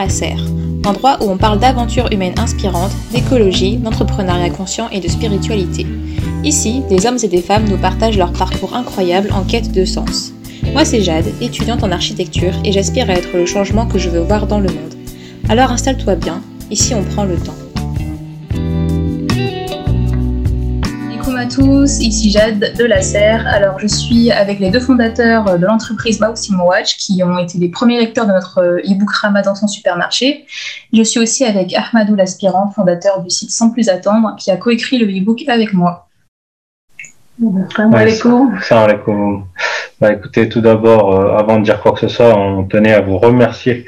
la Serre, endroit où on parle d'aventures humaines inspirantes, d'écologie, d'entrepreneuriat conscient et de spiritualité. Ici, des hommes et des femmes nous partagent leur parcours incroyable en quête de sens. Moi c'est Jade, étudiante en architecture et j'aspire à être le changement que je veux voir dans le monde. Alors installe-toi bien, ici on prend le temps. Tous, ici Jade de la Serre. Alors je suis avec les deux fondateurs de l'entreprise Mauximo Watch qui ont été les premiers lecteurs de notre e-book Ramadan sans supermarché. Je suis aussi avec Ahmadou l'aspirant, fondateur du site Sans plus attendre, qui a coécrit le e-book avec moi. Salam alaikum. Salam Bah, écoutez, tout d'abord, euh, avant de dire quoi que ce soit, on tenait à vous remercier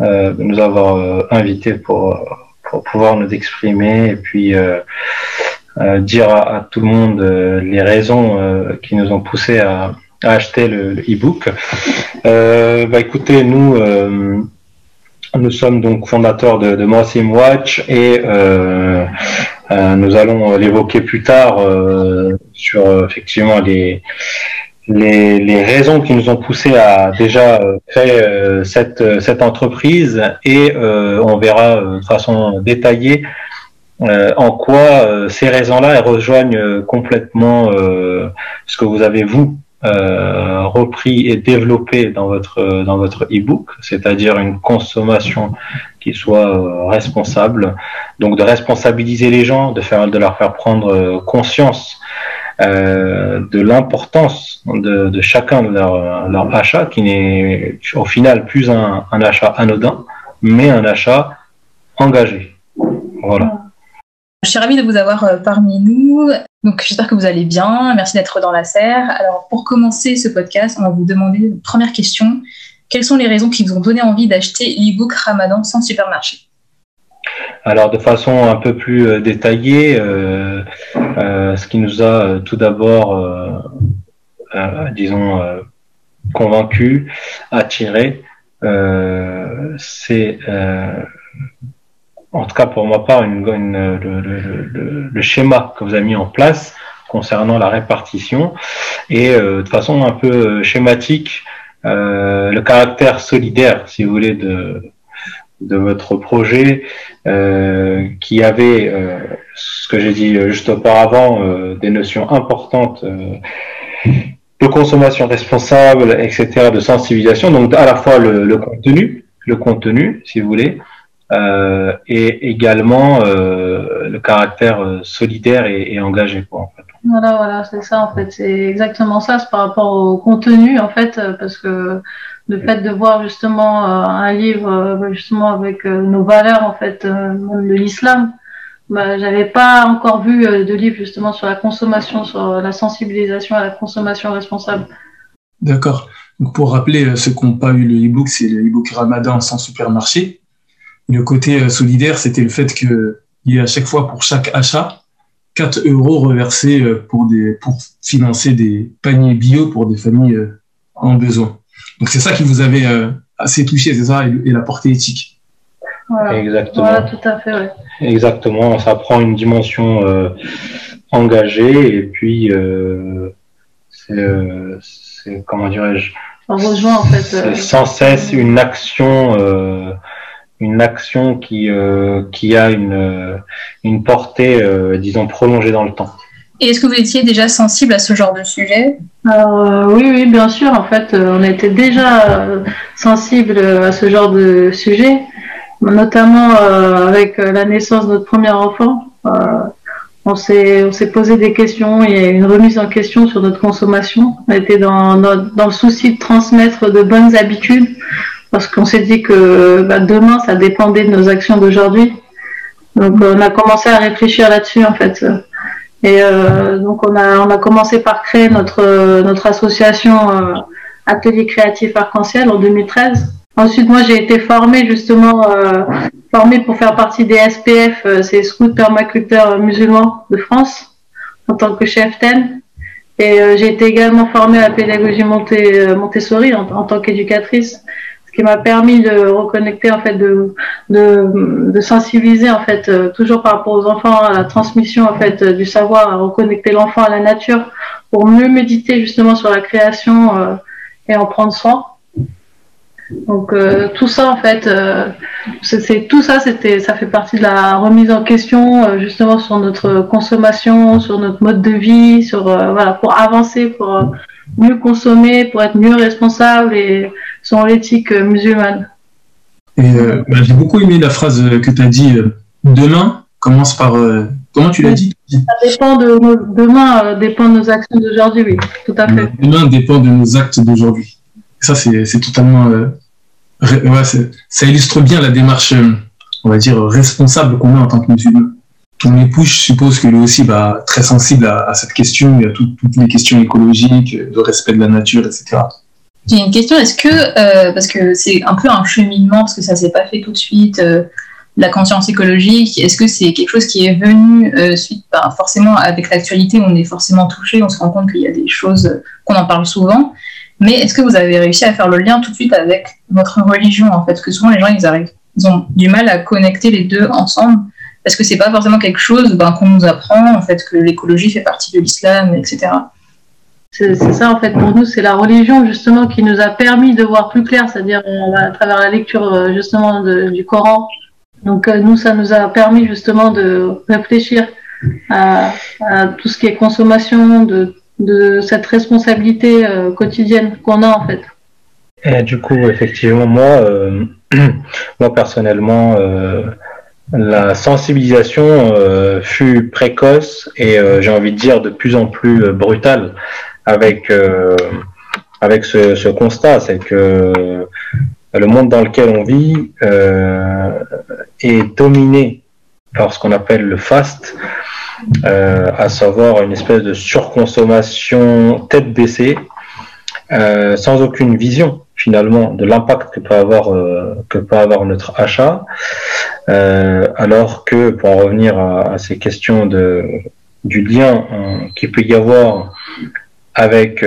euh, de nous avoir euh, invités pour, pour pouvoir nous exprimer et puis euh, dire à, tout le monde euh, les raisons euh, qui nous ont poussé à, à acheter le e-book. bah écoutez, nous nous sommes donc fondateurs de, de Watch et euh, nous allons l'évoquer plus tard sur effectivement les, les, les, raisons qui nous ont poussé à déjà créer cette, cette entreprise et on verra de façon détaillée euh, en quoi euh, ces raisons-là rejoignent euh, complètement ce que vous avez vous repris et développé dans votre dans votre e-book, c'est-à-dire une consommation qui soit responsable, donc de responsabiliser les gens, de faire de leur faire prendre conscience de l'importance de, de, chacun de leur, leur achat, qui n'est au final plus un, un achat anodin, mais un achat engagé. Voilà. Je suis ravie de vous avoir euh, parmi nous. Donc, j'espère que vous allez bien. Merci d'être dans la serre. Alors, pour commencer ce podcast, on va vous demander une première question. Quelles sont les raisons qui vous ont donné envie d'acheter l'e-book Ramadan sans supermarché? Alors de façon un peu plus euh, détaillée, euh, ce qui nous a tout d'abord, disons, convaincu, attiré, c'est en tout cas pour ma part, une, le, schéma que vous avez mis en place concernant la répartition et euh, de façon un peu euh, schématique euh, le caractère solidaire, si vous voulez, de, de votre projet qui avait, ce que j'ai dit juste auparavant, des notions importantes de consommation responsable, etc., de sensibilisation, donc à la fois le, le contenu, le contenu, si vous voulez, euh, et également euh, le caractère euh, solidaire et, engagé quoi en fait. Voilà voilà c'est ça en fait c'est exactement ça c'est par rapport au contenu en fait parce que le fait de voir justement un livre justement avec nos valeurs en fait de l'islam bah, j'avais pas encore vu de livre justement sur la consommation sur la sensibilisation à la consommation responsable. D'accord. Donc pour rappeler ceux qui n'ont pas eu le e-book, c'est le e-book Ramadan sans supermarché le côté euh, solidaire, c'était le fait qu'il y ait à chaque fois pour chaque achat 4 euros reversés euh, pour, des, pour financer des paniers bio pour des familles euh, en besoin. Donc c'est ça qui vous avait assez touché, c'est ça, et, la portée éthique. Exactement. Voilà, tout à fait. Ouais. Exactement, ça prend une dimension engagée et puis c'est comment dirais-je? On rejoint en fait. sans cesse une action une action qui, euh, qui a une, euh, une portée, euh, disons, prolongée dans le temps. Et est-ce que vous étiez déjà sensible à ce genre de sujet? Alors, oui, oui, bien sûr. En fait, on était déjà sensible à ce genre de sujet, notamment avec la naissance de notre premier enfant. on s'est on s'est posé des questions. Il y a une remise en question sur notre consommation. On était dans, dans, dans le souci de transmettre de bonnes habitudes parce qu'on s'est dit que bah, demain, ça dépendait de nos actions d'aujourd'hui. Donc, on a commencé à réfléchir là-dessus, en fait. Et euh, donc, on a, commencé par créer notre, association euh, Atelier Créatif Arc-en-Ciel en 2013. Ensuite, moi, j'ai été formée justement, euh, formée pour faire partie des SPF, c'est Scouts Permaculteurs Musulmans de France, en tant que chef TEN. Et j'ai été également formée à la pédagogie Montessori en tant qu'éducatrice qui m'a permis de reconnecter en fait de, de, sensibiliser en fait euh, toujours par rapport aux enfants à la transmission en fait du savoir à reconnecter l'enfant à la nature pour mieux méditer justement sur la création euh, et en prendre soin. Donc euh, tout ça en fait, euh, c'est tout ça, c'était, ça fait partie de la remise en question euh, justement sur notre consommation, sur notre mode de vie, sur voilà pour avancer, pour mieux consommer, pour être mieux responsable et selon l'éthique musulmane. Et bah, j'ai beaucoup aimé la phrase que tu as dit. demain commence par comment tu l'as dit? Ça dépend de nos, demain dépend de nos actions d'aujourd'hui, oui, tout à fait. Demain dépend de nos actes d'aujourd'hui ça, c'est totalement. Euh, ça illustre bien la démarche, euh, on va dire, responsable qu'on a en tant que musulman. Ton époux, je suppose que lui aussi, bah, très sensible à, cette question, à toutes les questions écologiques, de respect de la nature, etc. J'ai une question, est-ce que, euh, parce que c'est un peu un cheminement, parce que ça s'est pas fait tout de suite, la conscience écologique, est-ce que c'est quelque chose qui est venu suite, bah, forcément avec l'actualité, on est forcément touché, on se rend compte qu'il y a des choses qu'on en parle souvent, mais est-ce que vous avez réussi à faire le lien tout de suite avec votre religion en fait? Parce que souvent les gens ils arrivent, ils ont du mal à connecter les deux ensemble parce que c'est pas forcément quelque chose ben, qu'on nous apprend en fait que l'écologie fait partie de l'islam, etc. C'est ça en fait pour nous, c'est la religion justement qui nous a permis de voir plus clair, c'est-à-dire à travers la lecture euh, justement du Coran. Donc euh, nous, ça nous a permis justement de réfléchir à, à tout ce qui est consommation, de de cette responsabilité euh, quotidienne qu'on a en fait. Et du coup, effectivement, moi, euh, moi personnellement, euh, la sensibilisation fut précoce et j'ai envie de dire de plus en plus brutale avec avec ce, ce constat, c'est que le monde dans lequel on vit est dominé par ce qu'on appelle le fast, euh, à savoir une espèce de surconsommation tête baissée, euh, sans aucune vision finalement de l'impact que peut avoir euh, que peut avoir notre achat, alors que pour en revenir à, ces questions de du lien qui peut y avoir avec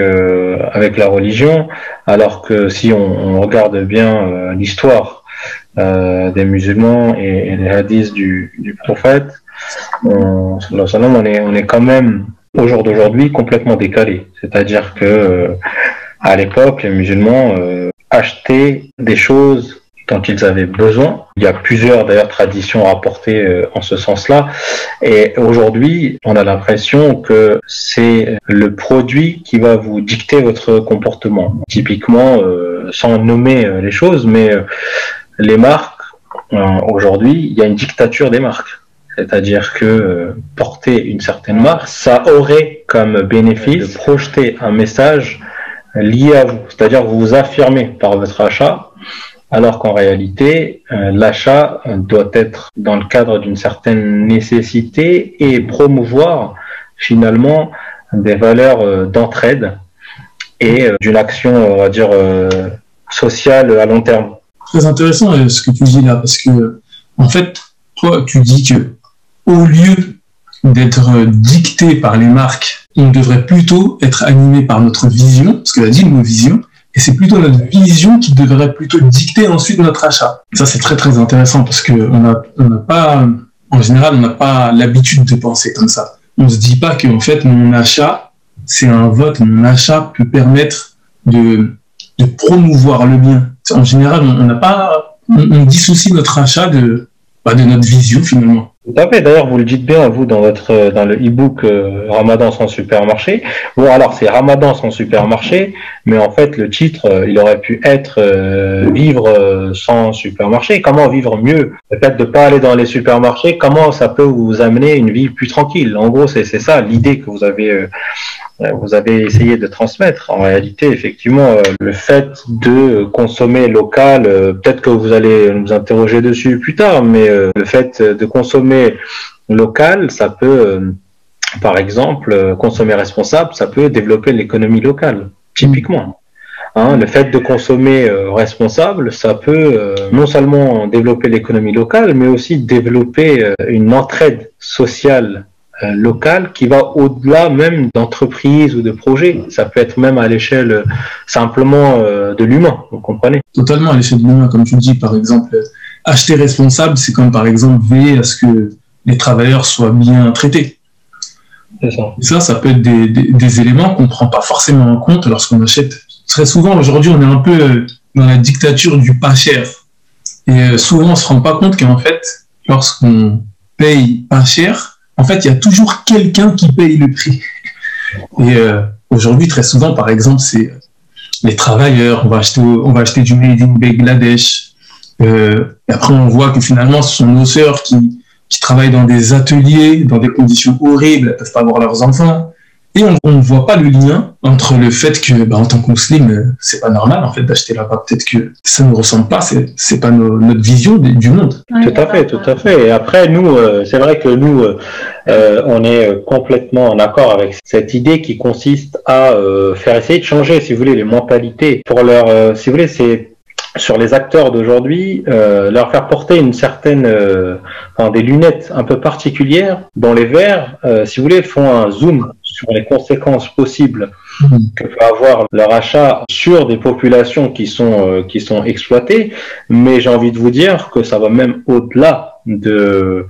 avec la religion, alors que si on, regarde bien l'histoire des musulmans et, les hadiths du, du prophète, on, on est, on est quand même au jour d'aujourd'hui complètement décalé. C'est-à-dire que euh, à l'époque, les musulmans euh, achetaient des choses dont ils avaient besoin. Il y a plusieurs d'ailleurs traditions rapportées euh, en ce sens-là. Et aujourd'hui, on a l'impression que c'est le produit qui va vous dicter votre comportement. Typiquement, sans nommer les choses, mais les marques, aujourd'hui, il y a une dictature des marques. C'est-à-dire que euh, porter une certaine marque, ça aurait comme bénéfice de projeter un message lié à vous. C'est-à-dire vous vous affirmez par votre achat, alors qu'en réalité, euh, l'achat doit être dans le cadre d'une certaine nécessité et promouvoir finalement des valeurs euh, d'entraide et d'une action, on va dire, sociale à long terme. Très intéressant ce que tu dis là, parce que en fait, toi, tu dis que au lieu d'être dicté par les marques, on devrait plutôt être animé par notre vision, parce que a dit nos visions, et c'est plutôt notre vision qui devrait plutôt dicter ensuite notre achat. ça, c'est très très intéressant parce que on n'a pas, en général, on n'a pas l'habitude de penser comme ça. On se dit pas que en fait mon achat, c'est un vote. Mon achat peut permettre de, de promouvoir le bien. En général, on n'a pas, on, dissocie notre achat de, bah, de notre vision finalement. D'ailleurs, vous le dites bien, vous, dans votre euh, dans le e-book euh, Ramadan sans supermarché. Bon, alors c'est Ramadan sans supermarché, mais en fait, le titre, euh, il aurait pu être Vivre sans supermarché. Comment vivre mieux? Peut-être de pas aller dans les supermarchés. Comment ça peut vous amener une vie plus tranquille? En gros, c'est c'est ça l'idée que vous avez vous avez essayé de transmettre. En réalité, effectivement, euh, le fait de consommer local, euh, peut-être que vous allez nous interroger dessus plus tard, mais le fait de consommer local, ça peut, par exemple, consommer responsable, ça peut développer l'économie locale, typiquement. Hein, le fait de consommer responsable, ça peut non seulement développer l'économie locale, mais aussi développer une entraide sociale euh, local qui va au-delà même d'entreprises ou de projets. Ça peut être même à l'échelle euh, simplement euh, de l'humain, vous comprenez? Totalement à l'échelle de l'humain, comme tu dis, par exemple, acheter responsable, c'est comme par exemple veiller à ce que les travailleurs soient bien traités. Ça. ça. ça, peut être des, des, éléments qu'on ne prend pas forcément en compte lorsqu'on achète. Très souvent, aujourd'hui, on est un peu dans la dictature du pas cher. Et souvent, on se rend pas compte qu'en fait, lorsqu'on paye pas cher, en fait, il y a toujours quelqu'un qui paye le prix. Et aujourd'hui, très souvent, par exemple, c'est les travailleurs, on va acheter, on va acheter du made in Bangladesh. Euh, et après, on voit que finalement, ce sont nos sœurs qui, qui travaillent dans des ateliers, dans des conditions horribles, elles peuvent pas avoir leurs enfants. Et on ne voit pas le lien entre le fait que, bah, en tant que musulman, euh, c'est pas normal en fait d'acheter là-bas. Peut-être que ça ne ressemble pas, c'est c'est pas notre vision du monde. tout à fait, tout à fait. Et après, nous, euh, c'est vrai que nous, euh, on est complètement en accord avec cette idée qui consiste à faire essayer de changer, si vous voulez, les mentalités pour leur, si vous voulez, c'est sur les acteurs d'aujourd'hui, euh, leur faire porter une certaine, euh, enfin, des lunettes un peu particulières dont les verts, euh, si vous voulez, font un zoom sur les conséquences possibles que peut avoir leur achat sur des populations qui sont qui sont exploitées. Mais j'ai envie de vous dire que ça va même au-delà de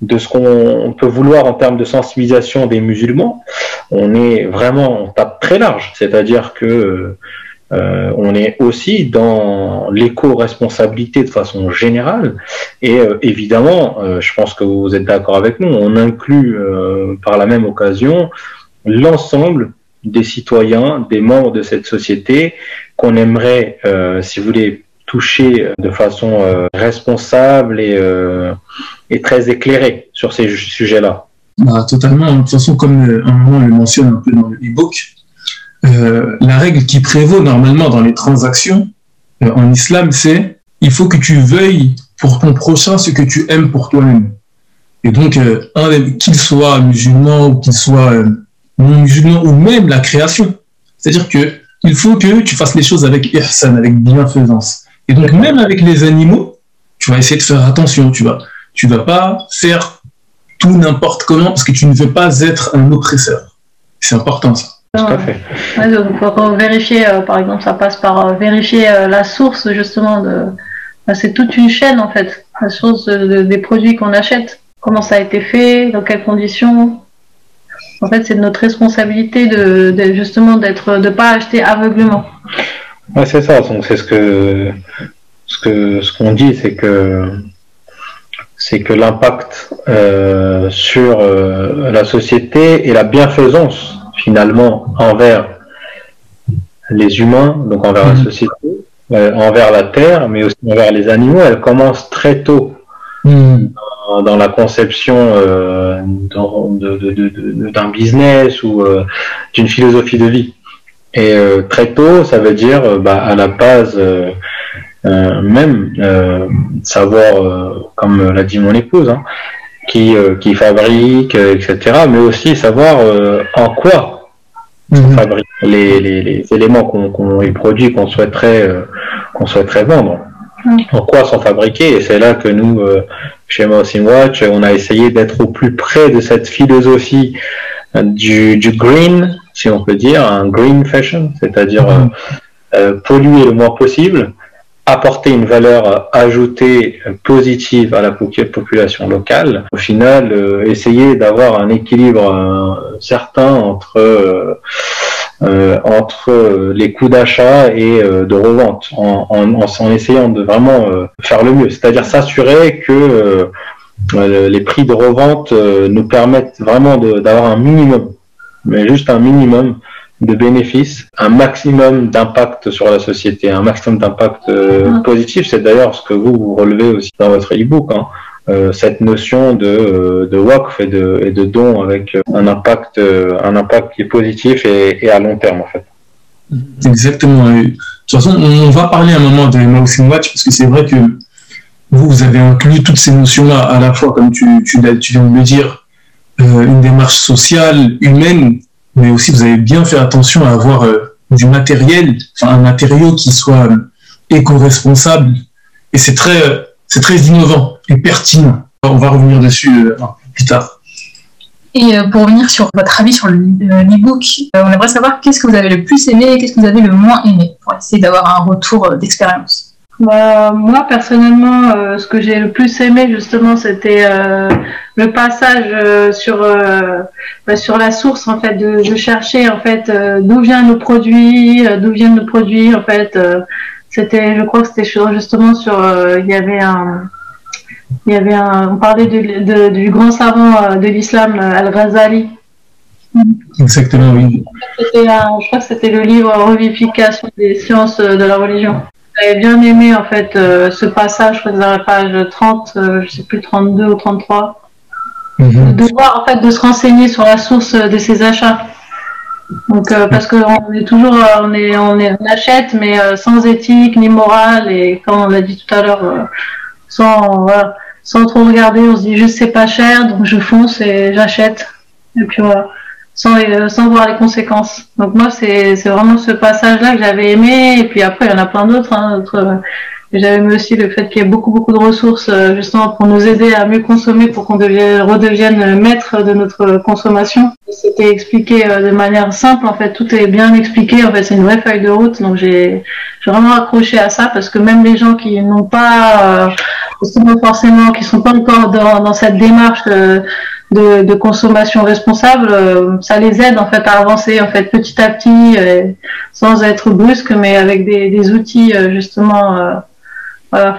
de ce qu'on peut vouloir en termes de sensibilisation des musulmans. On est vraiment on tape très large, c'est-à-dire que euh, on est aussi dans l'éco-responsabilité de façon générale. Et euh, évidemment, euh, je pense que vous êtes d'accord avec nous, on inclut par la même occasion l'ensemble des citoyens, des membres de cette société qu'on aimerait, si vous voulez, toucher de façon responsable et, et, très éclairée sur ces sujets-là. Bah, totalement. De toute façon, comme un moment le mentionne un peu dans le e-book, euh, la règle qui prévaut normalement dans les transactions euh, en islam, c'est il faut que tu veuilles pour ton prochain ce que tu aimes pour toi-même. Et donc, euh, qu'il soit musulman ou qu'il soit non musulman ou même la création. C'est-à-dire que il faut que tu fasses les choses avec ihsan, avec bienfaisance. Et donc, même avec les animaux, tu vas essayer de faire attention, tu vas, tu vas pas faire tout n'importe comment parce que tu ne veux pas être un oppresseur. C'est important ça. Tout à fait. pour vérifier, euh, par exemple, ça passe par euh, vérifier euh, la source justement de. c'est toute une chaîne en fait, la source des produits qu'on achète, comment ça a été fait, dans quelles conditions. En fait, c'est notre responsabilité de, justement d'être, de pas acheter aveuglement. Ouais, c'est ça. Donc c'est ce que ce que ce qu'on dit, c'est que c'est que l'impact sur la société et la bienfaisance finalement envers les humains, donc envers la mhm. société, euh, envers la terre, mais aussi envers les animaux, elle commence très tôt dans, la conception euh, d'un business ou euh, d'une philosophie de vie. Et très tôt, ça veut dire bah, à la base même savoir, comme l'a dit mon épouse, hein, qui, euh, qui fabrique, euh, etc. Mais aussi savoir euh, en quoi mhm. fabrique les, les, les, éléments qu'on qu les produits qu'on souhaiterait qu'on souhaiterait vendre. En quoi sont fabriqués Et c'est là que nous, chez Mousing Watch, on a essayé d'être au plus près de cette philosophie du, du green, si on peut dire, un green fashion, c'est-à-dire mhm. polluer le moins possible, apporter une valeur ajoutée positive à la population locale. Au final, euh, essayer d'avoir un équilibre euh, certain entre euh, entre les coûts d'achat et de revente, en, en, en, essayant de vraiment faire le mieux, c'est-à-dire s'assurer que les prix de revente nous permettent vraiment d'avoir un minimum, mais juste un minimum de bénéfices, un maximum d'impact sur la société, un maximum d'impact euh, ah. positif. C'est d'ailleurs ce que vous, vous relevez aussi dans votre e-book, hein. Euh, cette notion de, euh, de WACF et de, de don avec un impact, un impact qui est positif et, à long terme en fait. Exactement. De toute façon, on va parler un moment de Mousing Watch parce que c'est vrai que vous, vous avez inclus toutes ces notions-là à la fois, comme tu, tu, viens de le dire, une démarche sociale, humaine, mais aussi vous avez bien fait attention à avoir euh, du matériel, un matériau qui soit euh, éco-responsable. Et c'est très, euh, c'est très innovant et pertinent. On va revenir dessus plus tard. Et pour revenir sur votre avis sur l'e-book, on aimerait savoir qu'est-ce que vous avez le plus aimé et qu'est-ce que vous avez le moins aimé pour essayer d'avoir un retour d'expérience. Bah, moi personnellement, euh, ce que j'ai le plus aimé justement, c'était euh, le passage euh, sur bah, sur la source en fait, de, chercher en fait d'où viennent nos produits, d'où viennent nos produits en fait, C'était, je crois que c'était justement sur, il y avait un, il y avait un, on parlait du grand savant de l'islam Al-Ghazali. Exactement, oui. je crois que c'était le livre Revivification des sciences de la religion. J'avais bien aimé en fait ce passage, je crois que c'est la page 30, je sais plus 32 ou 33 Mhm. de voir en fait de se renseigner sur la source de ses achats. Donc euh, parce qu'on est toujours euh, on est on est achète mais euh, sans éthique ni morale et comme on l'a dit tout à l'heure sans sans trop regarder on se dit juste c'est pas cher donc je fonce et j'achète et puis voilà sans sans voir les conséquences. Donc moi c'est c'est vraiment ce passage là que j'avais aimé et puis après il y en a plein d'autres hein, j'avais aimé aussi le fait qu'il y ait beaucoup, beaucoup de ressources euh, justement pour nous aider à mieux consommer pour qu'on redevienne maître de notre consommation. C'était expliqué euh, de manière simple, en fait, tout est bien expliqué, en fait, c'est une vraie feuille de route, donc j'ai vraiment accroché à ça parce que même les gens qui n'ont pas, euh, forcément, qui sont pas encore dans, dans cette démarche de, de, consommation responsable, ça les aide en fait à avancer en fait petit à petit, sans être brusque, mais avec des, des outils justement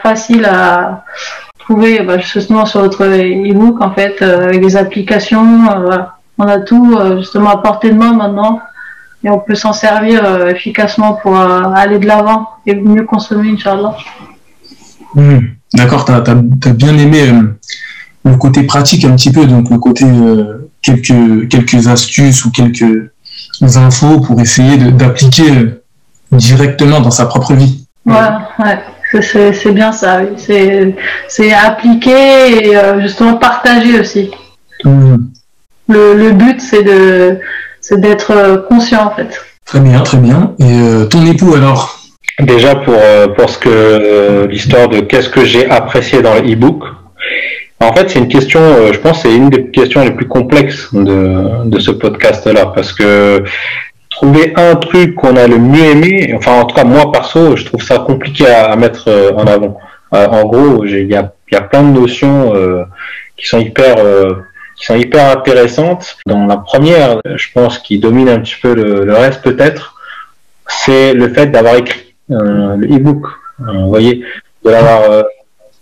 facile à trouver bah, justement sur notre e-book en fait euh, avec des applications. Euh, on a tout euh, justement à portée de main maintenant et on peut s'en servir efficacement pour aller de l'avant et mieux consommer, Inch'Allah. Mmh. D'accord, tu as, bien aimé le côté pratique un petit peu, donc le côté quelques, quelques astuces ou quelques infos pour essayer d'appliquer directement dans sa propre vie. Ouais, ouais. C'est bien ça, c'est appliquer et euh, justement partager aussi. Mmh. Le, but, c'est de d'être euh, conscient en fait. Très bien, très bien. Et euh, ton époux alors? Déjà pour, pour ce que l'histoire de qu'est-ce que j'ai apprécié dans l'e-book. En fait, c'est une question, je pense, c'est une des questions les plus complexes de, de ce podcast-là, parce que trouver un truc qu'on a le mieux aimé, enfin en tout cas moi perso, je trouve ça compliqué à, mettre euh, en avant. Euh, en gros, il y a, y a, plein de notions euh, qui sont hyper qui sont hyper intéressantes. Dans la première, je pense, qui domine un petit peu le, reste peut-être, c'est le fait d'avoir écrit le e-book. vous voyez, de l'avoir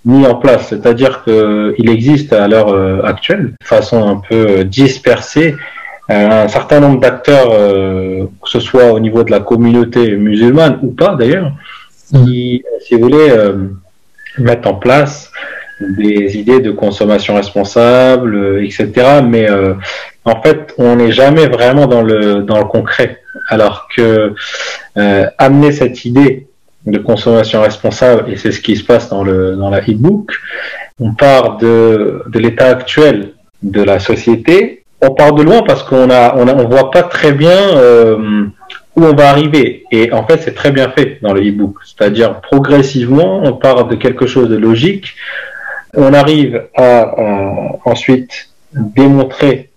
mis en place, c'est-à-dire qu'il existe à l'heure actuelle, de façon un peu dispersée, un certain nombre d'acteurs, euh, que ce soit au niveau de la communauté musulmane ou pas d'ailleurs, qui, si vous voulez, euh, mettent en place des idées de consommation responsable, euh, etc. Mais en fait, on n'est jamais vraiment dans le dans le concret. Alors que amener cette idée de consommation responsable, et c'est ce qui se passe dans le dans la e-book, on part de de l'état actuel de la société on part de loin parce qu'on a, on, a, on voit pas très bien euh, où on va arriver. Et en fait, c'est très bien fait dans le e-book. C'est-à-dire progressivement, on part de quelque chose de logique. On arrive à ensuite démontrer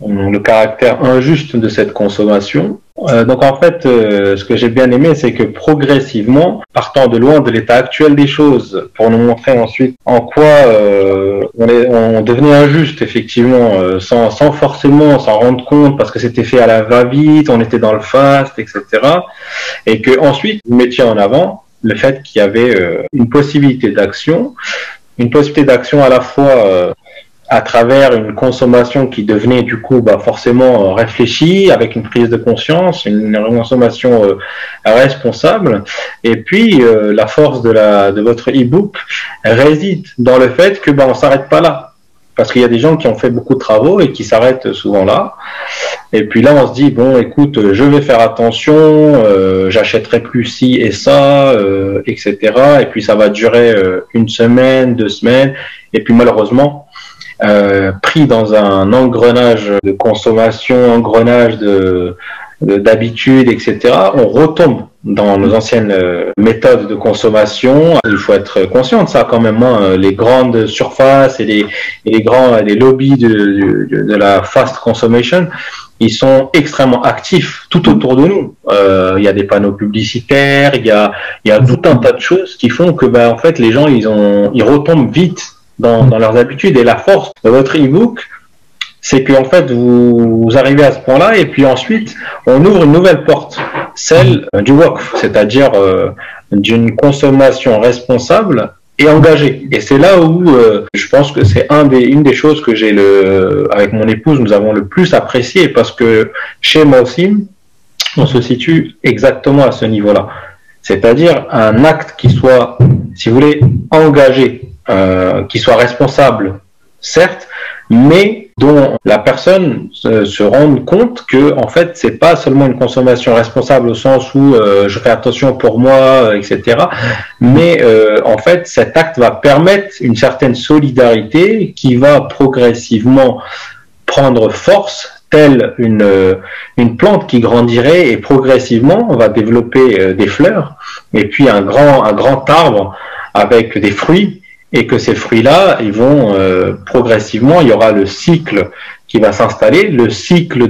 le caractère injuste de cette consommation euh, donc en fait, euh, ce que j'ai bien aimé, c'est que progressivement, partant de loin de l'état actuel des choses, pour nous montrer ensuite en quoi euh, on, est, on devenait injuste, effectivement, sans, sans forcément s'en rendre compte, parce que c'était fait à la va-vite, on était dans le fast, etc. Et que ensuite, vous mettiez en avant le fait qu'il y avait une possibilité d'action, une possibilité d'action à la fois à travers une consommation qui devenait du coup bah, forcément euh, réfléchie, avec une prise de conscience, une, consommation euh, responsable. Et puis euh, la force de, la, de votre e-book réside dans le fait que bah, on s'arrête pas là. Parce qu'il y a des gens qui ont fait beaucoup de travaux et qui s'arrêtent souvent là. Et puis là, on se dit bon, écoute, je vais faire attention, j'achèterai plus ci et ça, etc. Et puis ça va durer une semaine, deux semaines. Et puis malheureusement, euh, pris dans un engrenage de consommation, engrenage de d'habitude, etc., on retombe dans nos anciennes euh, méthodes de consommation. Il faut être conscient de ça quand même. Hein. Les grandes surfaces et les, et les grands les lobbies de, de, de, la fast consumption, ils sont extrêmement actifs tout autour de nous. Euh, il y a des panneaux publicitaires, il y a, y a tout un tas de choses qui font que ben, en fait les gens ils ont ils retombent vite dans, dans leurs habitudes. Et la force de votre e-book, c'est qu'en fait, vous, arrivez à ce point-là, et puis ensuite, on ouvre une nouvelle porte, celle du WOC, c'est-à-dire euh, d'une consommation responsable et engagée. Et c'est là où euh, je pense que c'est un des, une des choses que j'ai le, avec mon épouse, nous avons le plus apprécié, parce que chez Mosim, on se situe exactement à ce niveau-là. C'est-à-dire un acte qui soit, si vous voulez, engagé, euh, qui soit responsable, certes, mais dont la personne se, rende compte que en fait c'est pas seulement une consommation responsable au sens où euh, je fais attention pour moi, etc. Mais euh, en fait cet acte va permettre une certaine solidarité qui va progressivement prendre force telle une, une plante qui grandirait et progressivement va développer des fleurs et puis un grand un grand arbre avec des fruits et que ces fruits-là, ils vont euh, progressivement, il y aura le cycle qui va s'installer, le cycle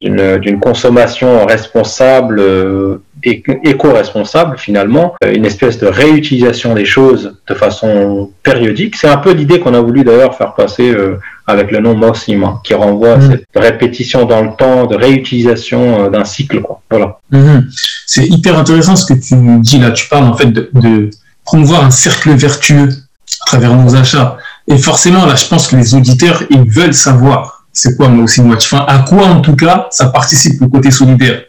d'une consommation responsable euh, éco-responsable finalement, euh, une espèce de réutilisation des choses de façon périodique. C'est un peu l'idée qu'on a voulu d'ailleurs faire passer avec le nom Mosim, hein, qui renvoie à mm. cette répétition dans le temps, de réutilisation d'un cycle. Quoi. Voilà. Mm-hmm. C'est hyper intéressant ce que tu dis là. Tu parles en fait de, de promouvoir un cercle vertueux à travers nos achats. Et forcément, là, je pense que les auditeurs, ils veulent savoir c'est quoi moi aussi Watch. Enfin, à quoi, en tout cas, ça participe au côté solidaire?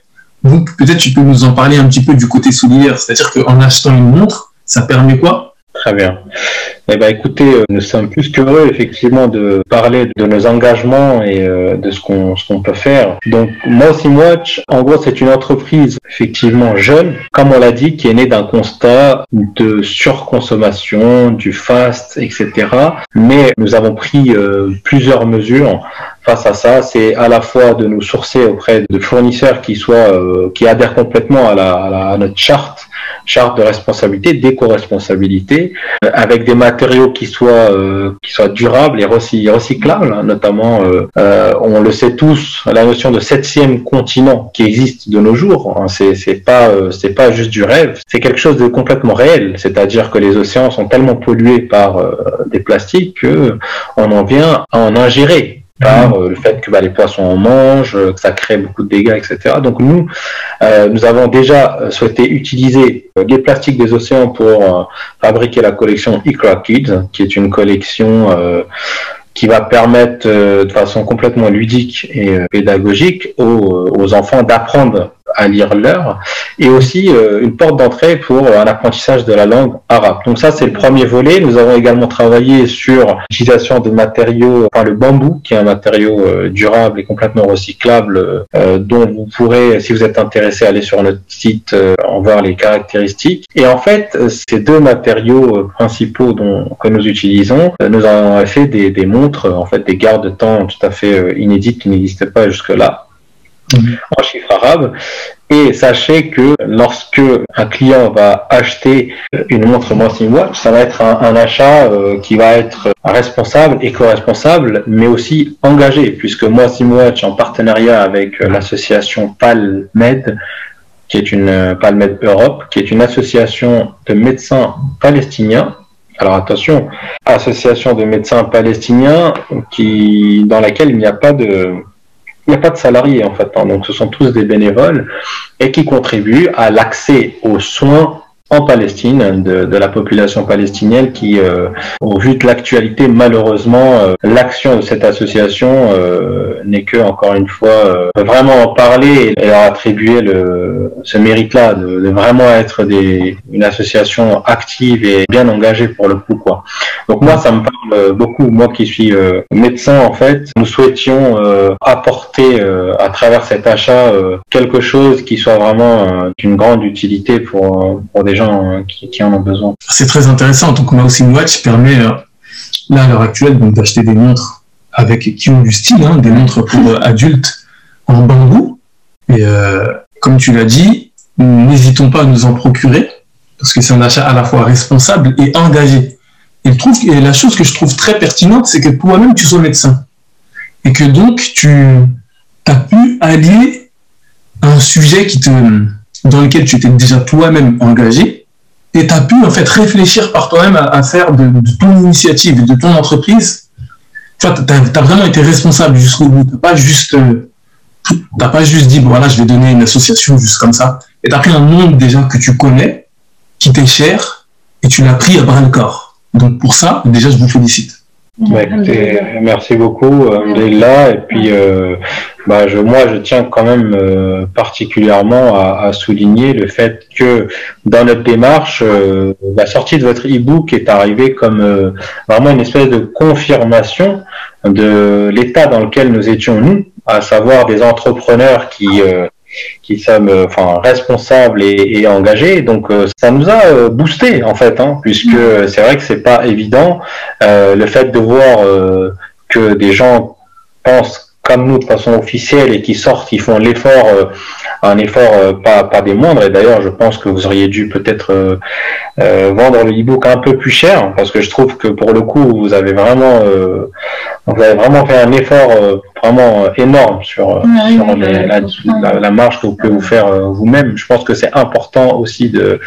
Donc, peut-être tu peux nous en parler un petit peu du côté solidaire. C'est-à-dire qu'en achetant une montre, ça permet quoi? Très bien. Eh ben, écoutez, euh, nous sommes plus qu'heureux effectivement de parler de nos engagements et euh, de ce qu'on ce qu'on peut faire. Donc, Mossing Watch, en gros, c'est une entreprise effectivement jeune, comme on l'a dit, qui est née d'un constat de surconsommation, du fast, etc. Mais nous avons pris euh, plusieurs mesures face à ça, c'est à la fois de nous sourcer auprès de fournisseurs qui soient qui adhèrent complètement à, la, à, notre charte charte de responsabilité, d'éco-responsabilité, euh, avec des matériaux qui soient euh, qui soient durables et recyclables, hein, notamment, euh, on le sait tous, la notion de septième continent qui existe de nos jours, hein, c'est c'est pas c'est pas juste du rêve, c'est quelque chose de complètement réel, c'est-à-dire que les océans sont tellement pollués par des plastiques que on en vient à en ingérer par euh, le fait que bah, les poissons en mangent, euh, que ça crée beaucoup de dégâts, etc. Donc nous, euh, nous avons déjà souhaité utiliser les plastiques des océans pour fabriquer la collection Ikra Kids, qui est une collection qui va permettre de façon complètement ludique et pédagogique aux, aux enfants d'apprendre à lire l'heure, et aussi euh, une porte d'entrée pour un apprentissage de la langue arabe. Donc ça, c'est le premier volet. Nous avons également travaillé sur l'utilisation de matériaux, enfin le bambou, qui est un matériau euh, durable et complètement recyclable, euh, dont vous pourrez, si vous êtes intéressé, aller sur notre site, en voir les caractéristiques. Et en fait, ces deux matériaux principaux dont, que nous utilisons, nous avons fait des, des montres, en fait, des gardes-temps tout à fait inédites qui n'existaient pas jusque-là Mhm. en chiffre arabe. Et sachez que lorsque un client va acheter une montre Mossing Watch, ça va être un, achat euh, qui va être responsable, éco-responsable, mais aussi engagé, puisque Mossing Watch, en partenariat avec l'association PALMED, qui est une PALMED Europe, qui est une association de médecins palestiniens, alors attention, association de médecins palestiniens qui, dans laquelle il n'y a pas de, il n'y a pas de salariés en fait, hein. donc ce sont tous des bénévoles et qui contribuent à l'accès aux soins en Palestine, de, de, la population palestinienne qui, euh, au vu de l'actualité, malheureusement, euh, l'action de cette association euh, n'est que, encore une fois, euh, vraiment en parler et leur attribuer le, ce mérite-là de, de, vraiment être des, une association active et bien engagée pour le coup. Quoi. Donc moi, ça me parle beaucoup. Moi qui suis médecin, en fait, nous souhaitions apporter à travers cet achat quelque chose qui soit vraiment d'une grande utilité pour, pour des euh, qui, en ont besoin. C'est très intéressant. Donc, Mousing Watch permet, euh, là, à l'heure actuelle, d'acheter des montres avec, qui ont du style, hein, des montres pour euh, adultes en bambou. Et comme tu l'as dit, n'hésitons pas à nous en procurer, parce que c'est un achat à la fois responsable et engagé. Et, trouve, et la chose que je trouve très pertinente, c'est que toi-même, tu sois médecin. Et que donc, tu as pu allier un sujet qui te, dans lequel tu étais déjà toi-même engagé et tu as pu en fait réfléchir par toi-même à, faire de, ton initiative, de ton entreprise, tu vois, as, vraiment été responsable jusqu'au bout. T'as pas juste, euh, t'as pas juste dit, bon, voilà, je vais donner une association juste comme ça. Et t'as pris un monde déjà que tu connais, qui t'est cher, et tu l'as pris à bras le corps. Donc pour ça, déjà, je vous félicite. Bah, merci beaucoup, là. Et puis, euh, bah, je, moi, je tiens quand même euh, particulièrement à, à, souligner le fait que dans notre démarche, euh, la sortie de votre e-book est arrivée comme euh, vraiment une espèce de confirmation de l'état dans lequel nous étions nous, à savoir des entrepreneurs qui qui sommes euh, enfin responsables et, et engagés. Donc euh, ça nous a euh, boosté en fait, hein, puisque mm. c'est vrai que c'est pas évident le fait de voir que des gens pensent comme nous de façon officielle et qui sortent, ils font l'effort, un effort pas, pas des moindres. Et d'ailleurs, je pense que vous auriez dû peut-être vendre le e-book un peu plus cher, parce que je trouve que pour le coup, vous avez vraiment, vous avez vraiment fait un effort vraiment euh, énorme sur, euh, sur la, la, marge que vous pouvez vous faire euh, vous-même. Je pense que c'est important aussi de,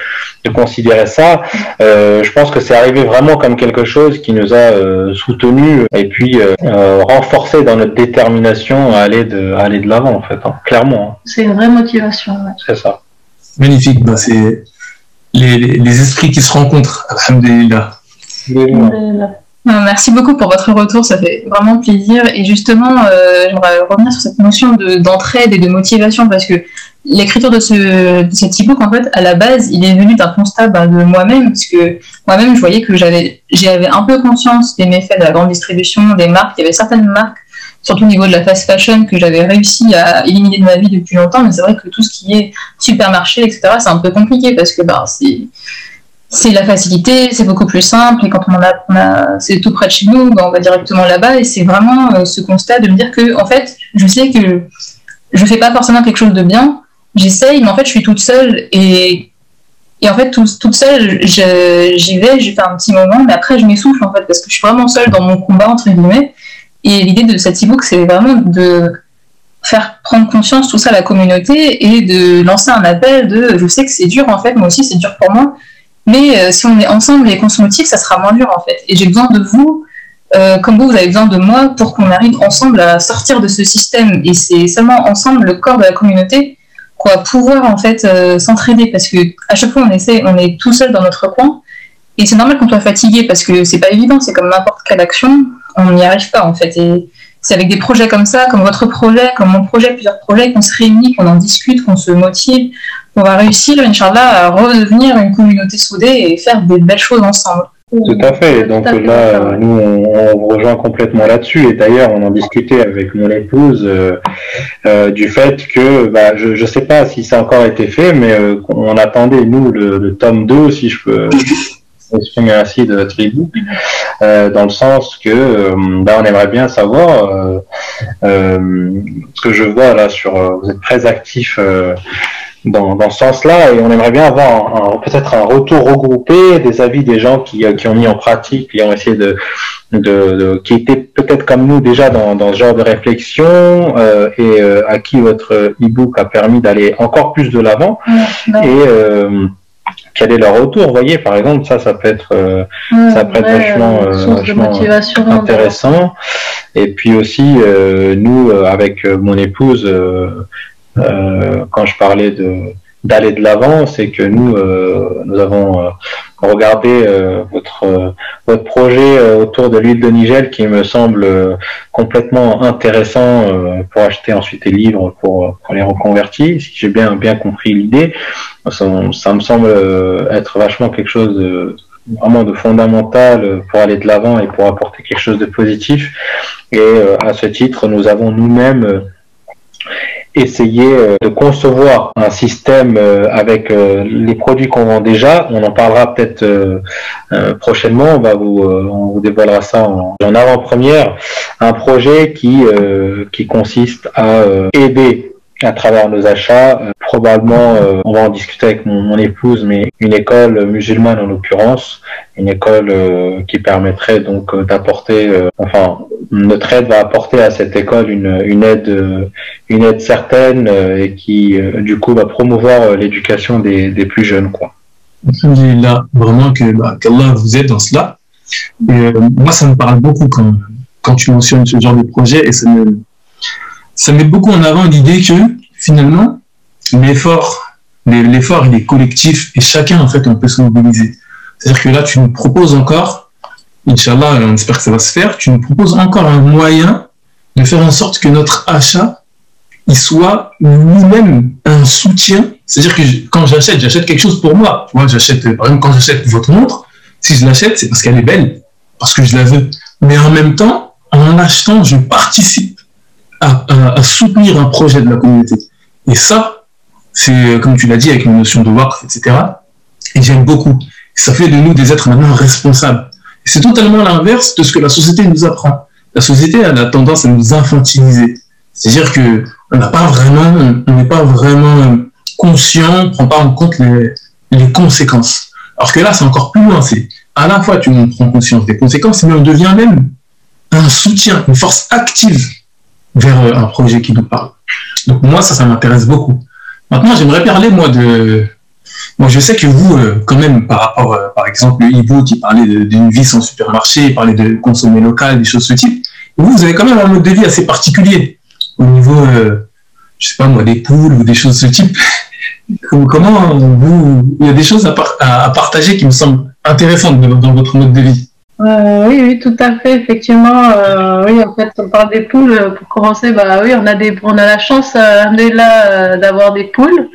de considérer ça. Euh, je pense que c'est arrivé vraiment comme quelque chose qui nous a euh, soutenus et puis euh, renforcé dans notre détermination à aller de, à aller de l'avant en fait, hein, clairement. Hein. C'est une vraie motivation. C'est ça. Magnifique. Bah, c'est les, les, esprits qui se rencontrent. Alhamdulillah. Merci beaucoup pour votre retour, ça fait vraiment plaisir. Et justement, euh, j'aimerais revenir sur cette notion d'entraide et de motivation parce que l'écriture de, ce, de cet e-book, en fait, à la base, il est venu d'un constat ben, de moi-même parce que moi-même, je voyais que j'avais j'avais un peu conscience des méfaits de la grande distribution, des marques. Il y avait certaines marques, surtout au niveau de la fast fashion, que j'avais réussi à éliminer de ma vie depuis longtemps. Mais c'est vrai que tout ce qui est supermarché, etc., c'est un peu compliqué parce que ben, c'est la facilité, c'est beaucoup plus simple, et quand on a, c'est tout près de chez nous, ben, on va directement là-bas, et c'est vraiment euh, ce constat de me dire que, en fait, je sais que je fais pas forcément quelque chose de bien, j'essaye, mais en fait, je suis toute seule, et, et en fait, toute seule, j'y vais, j'ai fait un petit moment, mais après, je m'essouffle, en fait, parce que je suis vraiment seule dans mon combat, entre guillemets, et l'idée de cet e-book, c'est vraiment de faire prendre conscience tout ça à la communauté et de lancer un appel de je sais que c'est dur en fait moi aussi c'est dur pour moi mais euh, si on est ensemble et motive, ça sera moins dur en fait. Et j'ai besoin de vous, euh, comme vous, vous avez besoin de moi pour qu'on arrive ensemble à sortir de ce système. Et c'est seulement ensemble, le corps de la communauté, qu'on va pouvoir en fait euh, s'entraider parce que à chaque fois on essaie, on est tout seul dans notre coin. Et c'est normal qu'on soit fatigué parce que c'est pas évident, c'est comme n'importe quelle action, on n'y arrive pas en fait. Et c'est avec des projets comme ça, comme votre projet, comme mon projet, plusieurs projets, qu'on se réunit, qu'on en discute, qu'on se motive, on va réussir, Inch'Allah, à redevenir une communauté soudée et faire des belles choses ensemble. Tout à fait. Donc là, nous, on, on rejoint complètement là-dessus. Et d'ailleurs, on en discutait avec mon épouse euh, euh, du fait que, bah, je ne sais pas si ça a encore été fait, mais euh, on attendait, nous, le, tome 2, si je peux ainsi, de notre dans le sens que bah, on aimerait bien savoir ce que je vois là sur... vous êtes très actif dans, dans ce sens-là et on aimerait bien avoir peut-être un retour regroupé des avis des gens qui, qui ont mis en pratique, qui ont essayé de, de, de qui étaient peut-être comme nous déjà dans, dans ce genre de réflexion euh, et euh, à qui votre e-book a permis d'aller encore plus de l'avant. Et euh, quel est leur retour Vous voyez, par exemple, ça, ça peut être, euh, ça peut être vachement, vachement intéressant. Et puis aussi, nous, avec mon épouse, euh, quand je parlais de d'aller de l'avant, c'est que nous euh, nous avons euh, regardé votre votre projet autour de l'huile de Nigel qui me semble complètement intéressant pour acheter ensuite des livres pour, pour les reconvertir. Si j'ai bien bien compris l'idée, ça, me semble être vachement quelque chose de vraiment de fondamental pour aller de l'avant et pour apporter quelque chose de positif. Et à ce titre, nous avons nous-mêmes essayer euh, de concevoir un système euh, avec euh, les produits qu'on vend déjà. On en parlera peut-être prochainement. On va vous, on vous dévoilera ça en avant-première. Un projet qui qui consiste à aider à travers nos achats. Probablement, on va en discuter avec mon, épouse, mais une école musulmane en l'occurrence, une école qui permettrait donc d'apporter, enfin, notre aide va apporter à cette école une, une aide, une aide certaine euh, et qui, euh, du coup, va promouvoir euh, l'éducation des, des, plus jeunes, quoi. Là, vraiment que bah, vous aide dans cela. Moi, ça me parle beaucoup quand, quand tu mentionnes ce genre de projet et ça me, ça met beaucoup en avant l'idée que finalement, l'effort, l'effort il est collectif et chacun en fait on peut se mobiliser. C'est-à-dire que là tu nous proposes encore, Inch'Allah, on espère que ça va se faire, tu nous proposes encore un moyen de faire en sorte que notre achat il soit lui-même un soutien. C'est-à-dire que quand j'achète, j'achète quelque chose pour moi. Moi, j'achète, par exemple, quand j'achète votre montre, si je l'achète, c'est parce qu'elle est belle, parce que je la veux. Mais en même temps, en l'achetant, je participe à, soutenir un projet de la communauté. Et ça, c'est, comme tu l'as dit, avec une notion de work, etc. Et j'aime beaucoup. Ça fait de nous des êtres maintenant responsables. C'est totalement l'inverse de ce que la société nous apprend. La société a tendance à nous infantiliser. C'est-à-dire que on n'a pas vraiment, on n'est pas vraiment conscient, on ne prend pas en compte les, les conséquences. Alors que là, c'est encore plus loin. C'est à la fois tu prends conscience des conséquences, mais on devient même un soutien, une force active vers euh, un projet qui nous parle. Donc moi, ça, ça m'intéresse beaucoup. Maintenant, j'aimerais parler, moi, de... Moi, je sais que vous, euh, quand même, par rapport, euh, par exemple, le Ibo qui parlait d'une vie sans supermarché, parlait de consommer local, des choses de ce type, vous, vous avez quand même un mode de vie assez particulier au niveau, je sais pas moi, des poules ou des choses de ce type. Comment vous, il y a des choses à partager qui me semblent intéressantes dans votre mode de vie? Euh, oui, oui, tout à fait. Effectivement, euh, oui, en fait, on parle des poules. Pour commencer, bah oui, on a des, on a la chance, euh, là, d'avoir des poules,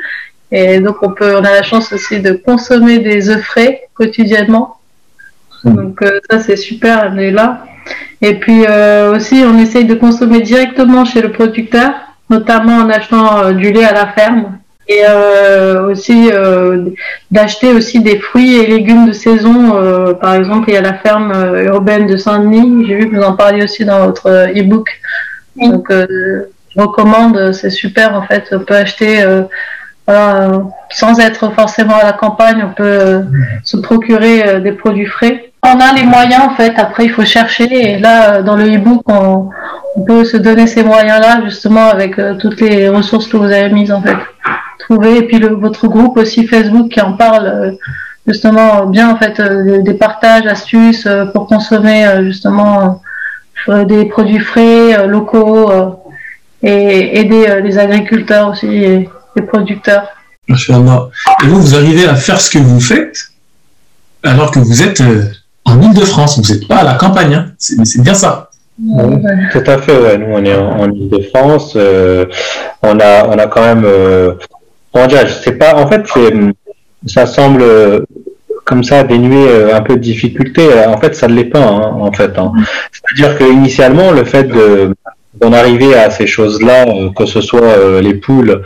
et donc on peut, on a la chance aussi de consommer des œufs frais quotidiennement. Mmh. Donc ça, c'est super, là. Et puis aussi, on essaye de consommer directement chez le producteur, notamment en achetant du lait à la ferme et euh, aussi euh, d'acheter aussi des fruits et légumes de saison. Euh, par exemple, il y a la ferme urbaine de Saint-Denis. J'ai vu que vous en parliez aussi dans votre e-book. Donc, je recommande. C'est super en fait. On peut acheter. Voilà, sans être forcément à la campagne, on peut se procurer des produits frais. On a les moyens en fait. Après, il faut chercher. Et là, dans le e-book, on, on peut se donner ces moyens-là justement avec toutes les ressources que vous avez mises en fait trouver. Et puis le, votre groupe aussi Facebook qui en parle euh, justement bien en fait euh, des partages, astuces euh, pour consommer justement des produits frais, locaux et aider les agriculteurs aussi et les producteurs. Et vous, vous arrivez à faire ce que vous faites alors que vous êtes en Ile-de-France, vous n'êtes pas à la campagne, hein. c'est bien ça. tout à fait, ouais. nous on est en, Ile-de-France, on, a, on a quand même pas. En fait, ça semble comme ça dénué euh, un peu de difficulté. En fait, ça ne l'est pas. Hein, en fait, hein. c'est-à-dire que initialement, le fait d'en arriver à ces choses-là, euh, que ce soit euh, les poules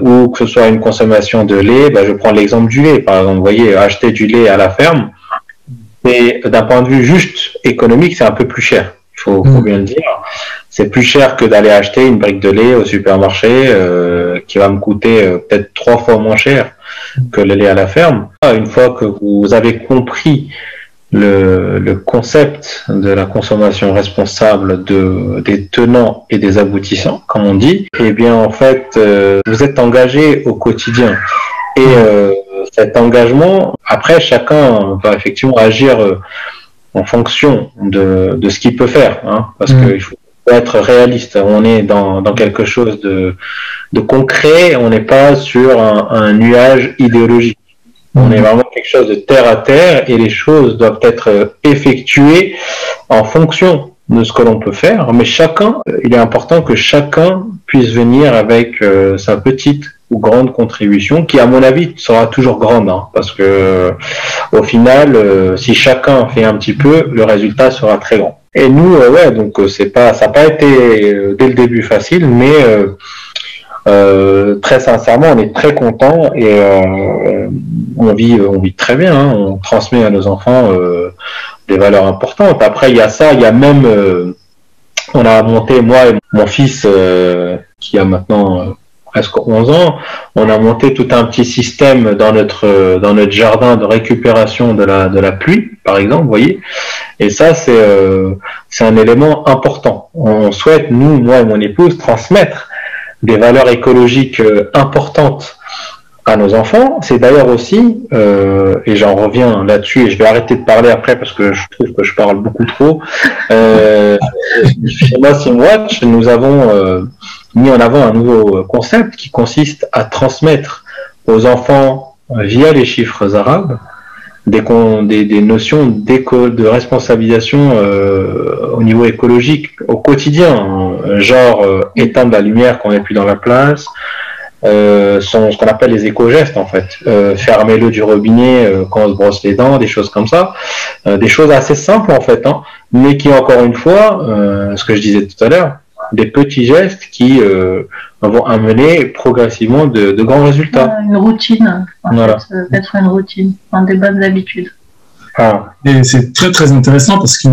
ou que ce soit une consommation de lait, bah, je prends l'exemple du lait. Par exemple, vous voyez, acheter du lait à la ferme, d'un point de vue juste économique, c'est un peu plus cher. Il faut, faut, mm. bien le dire c'est plus cher que d'aller acheter une brique de lait au supermarché euh, qui va me coûter euh, peut-être trois fois moins cher que le lait à la ferme. Une fois que vous avez compris le, le concept de la consommation responsable de, des tenants et des aboutissants, comme on dit, eh bien en fait, euh, vous êtes engagé au quotidien. Et cet engagement, après, chacun va effectivement agir en fonction de, de ce qu'il peut faire, hein, parce mmh. qu'il faut être réaliste. On est dans, dans quelque chose de, de concret, on n'est pas sur un, un, nuage idéologique. On est vraiment quelque chose de terre à terre et les choses doivent être effectuées en fonction de ce que l'on peut faire. Mais chacun, il est important que chacun puisse venir avec euh, sa petite ou grande contribution, qui à mon avis sera toujours grande, hein, parce que au final, euh, si chacun fait un petit peu, le résultat sera très grand. Et nous, euh, ouais, donc euh, c'est pas, ça n'a pas été dès le début facile, mais très sincèrement, on est très content et on vit, on vit très bien. Hein. on transmet à nos enfants des valeurs importantes. Après, il y a ça, il y a même, on a monté moi et mon fils qui a maintenant presque 11 ans, on a monté tout un petit système dans notre dans notre jardin de récupération de la de la pluie, par exemple, vous voyez. Et ça c'est euh, c'est un élément important. On souhaite nous, moi et mon épouse, transmettre des valeurs écologiques euh, importantes à nos enfants. C'est d'ailleurs aussi, euh, et j'en reviens là-dessus, et je vais arrêter de parler après parce que je trouve que je parle beaucoup trop. Euh, chez Muslim Watch, nous avons euh, mis en avant un nouveau concept qui consiste à transmettre aux enfants via les chiffres arabes des, des, des notions de responsabilisation euh, au niveau écologique au quotidien, hein. genre euh, éteindre la lumière quand on n'est plus dans la place, euh, sont ce qu'on appelle les éco-gestes en fait. Euh, fermer l'eau du robinet euh, quand on se brosse les dents, des choses comme ça. Euh, des choses assez simples en fait, hein, mais qui encore une fois, ce que je disais tout à l'heure, des petits gestes qui vont amener progressivement de, de grands résultats. Une routine, en voilà. fait, être une routine, des bonnes habitudes. Ah. Et c'est très très intéressant parce que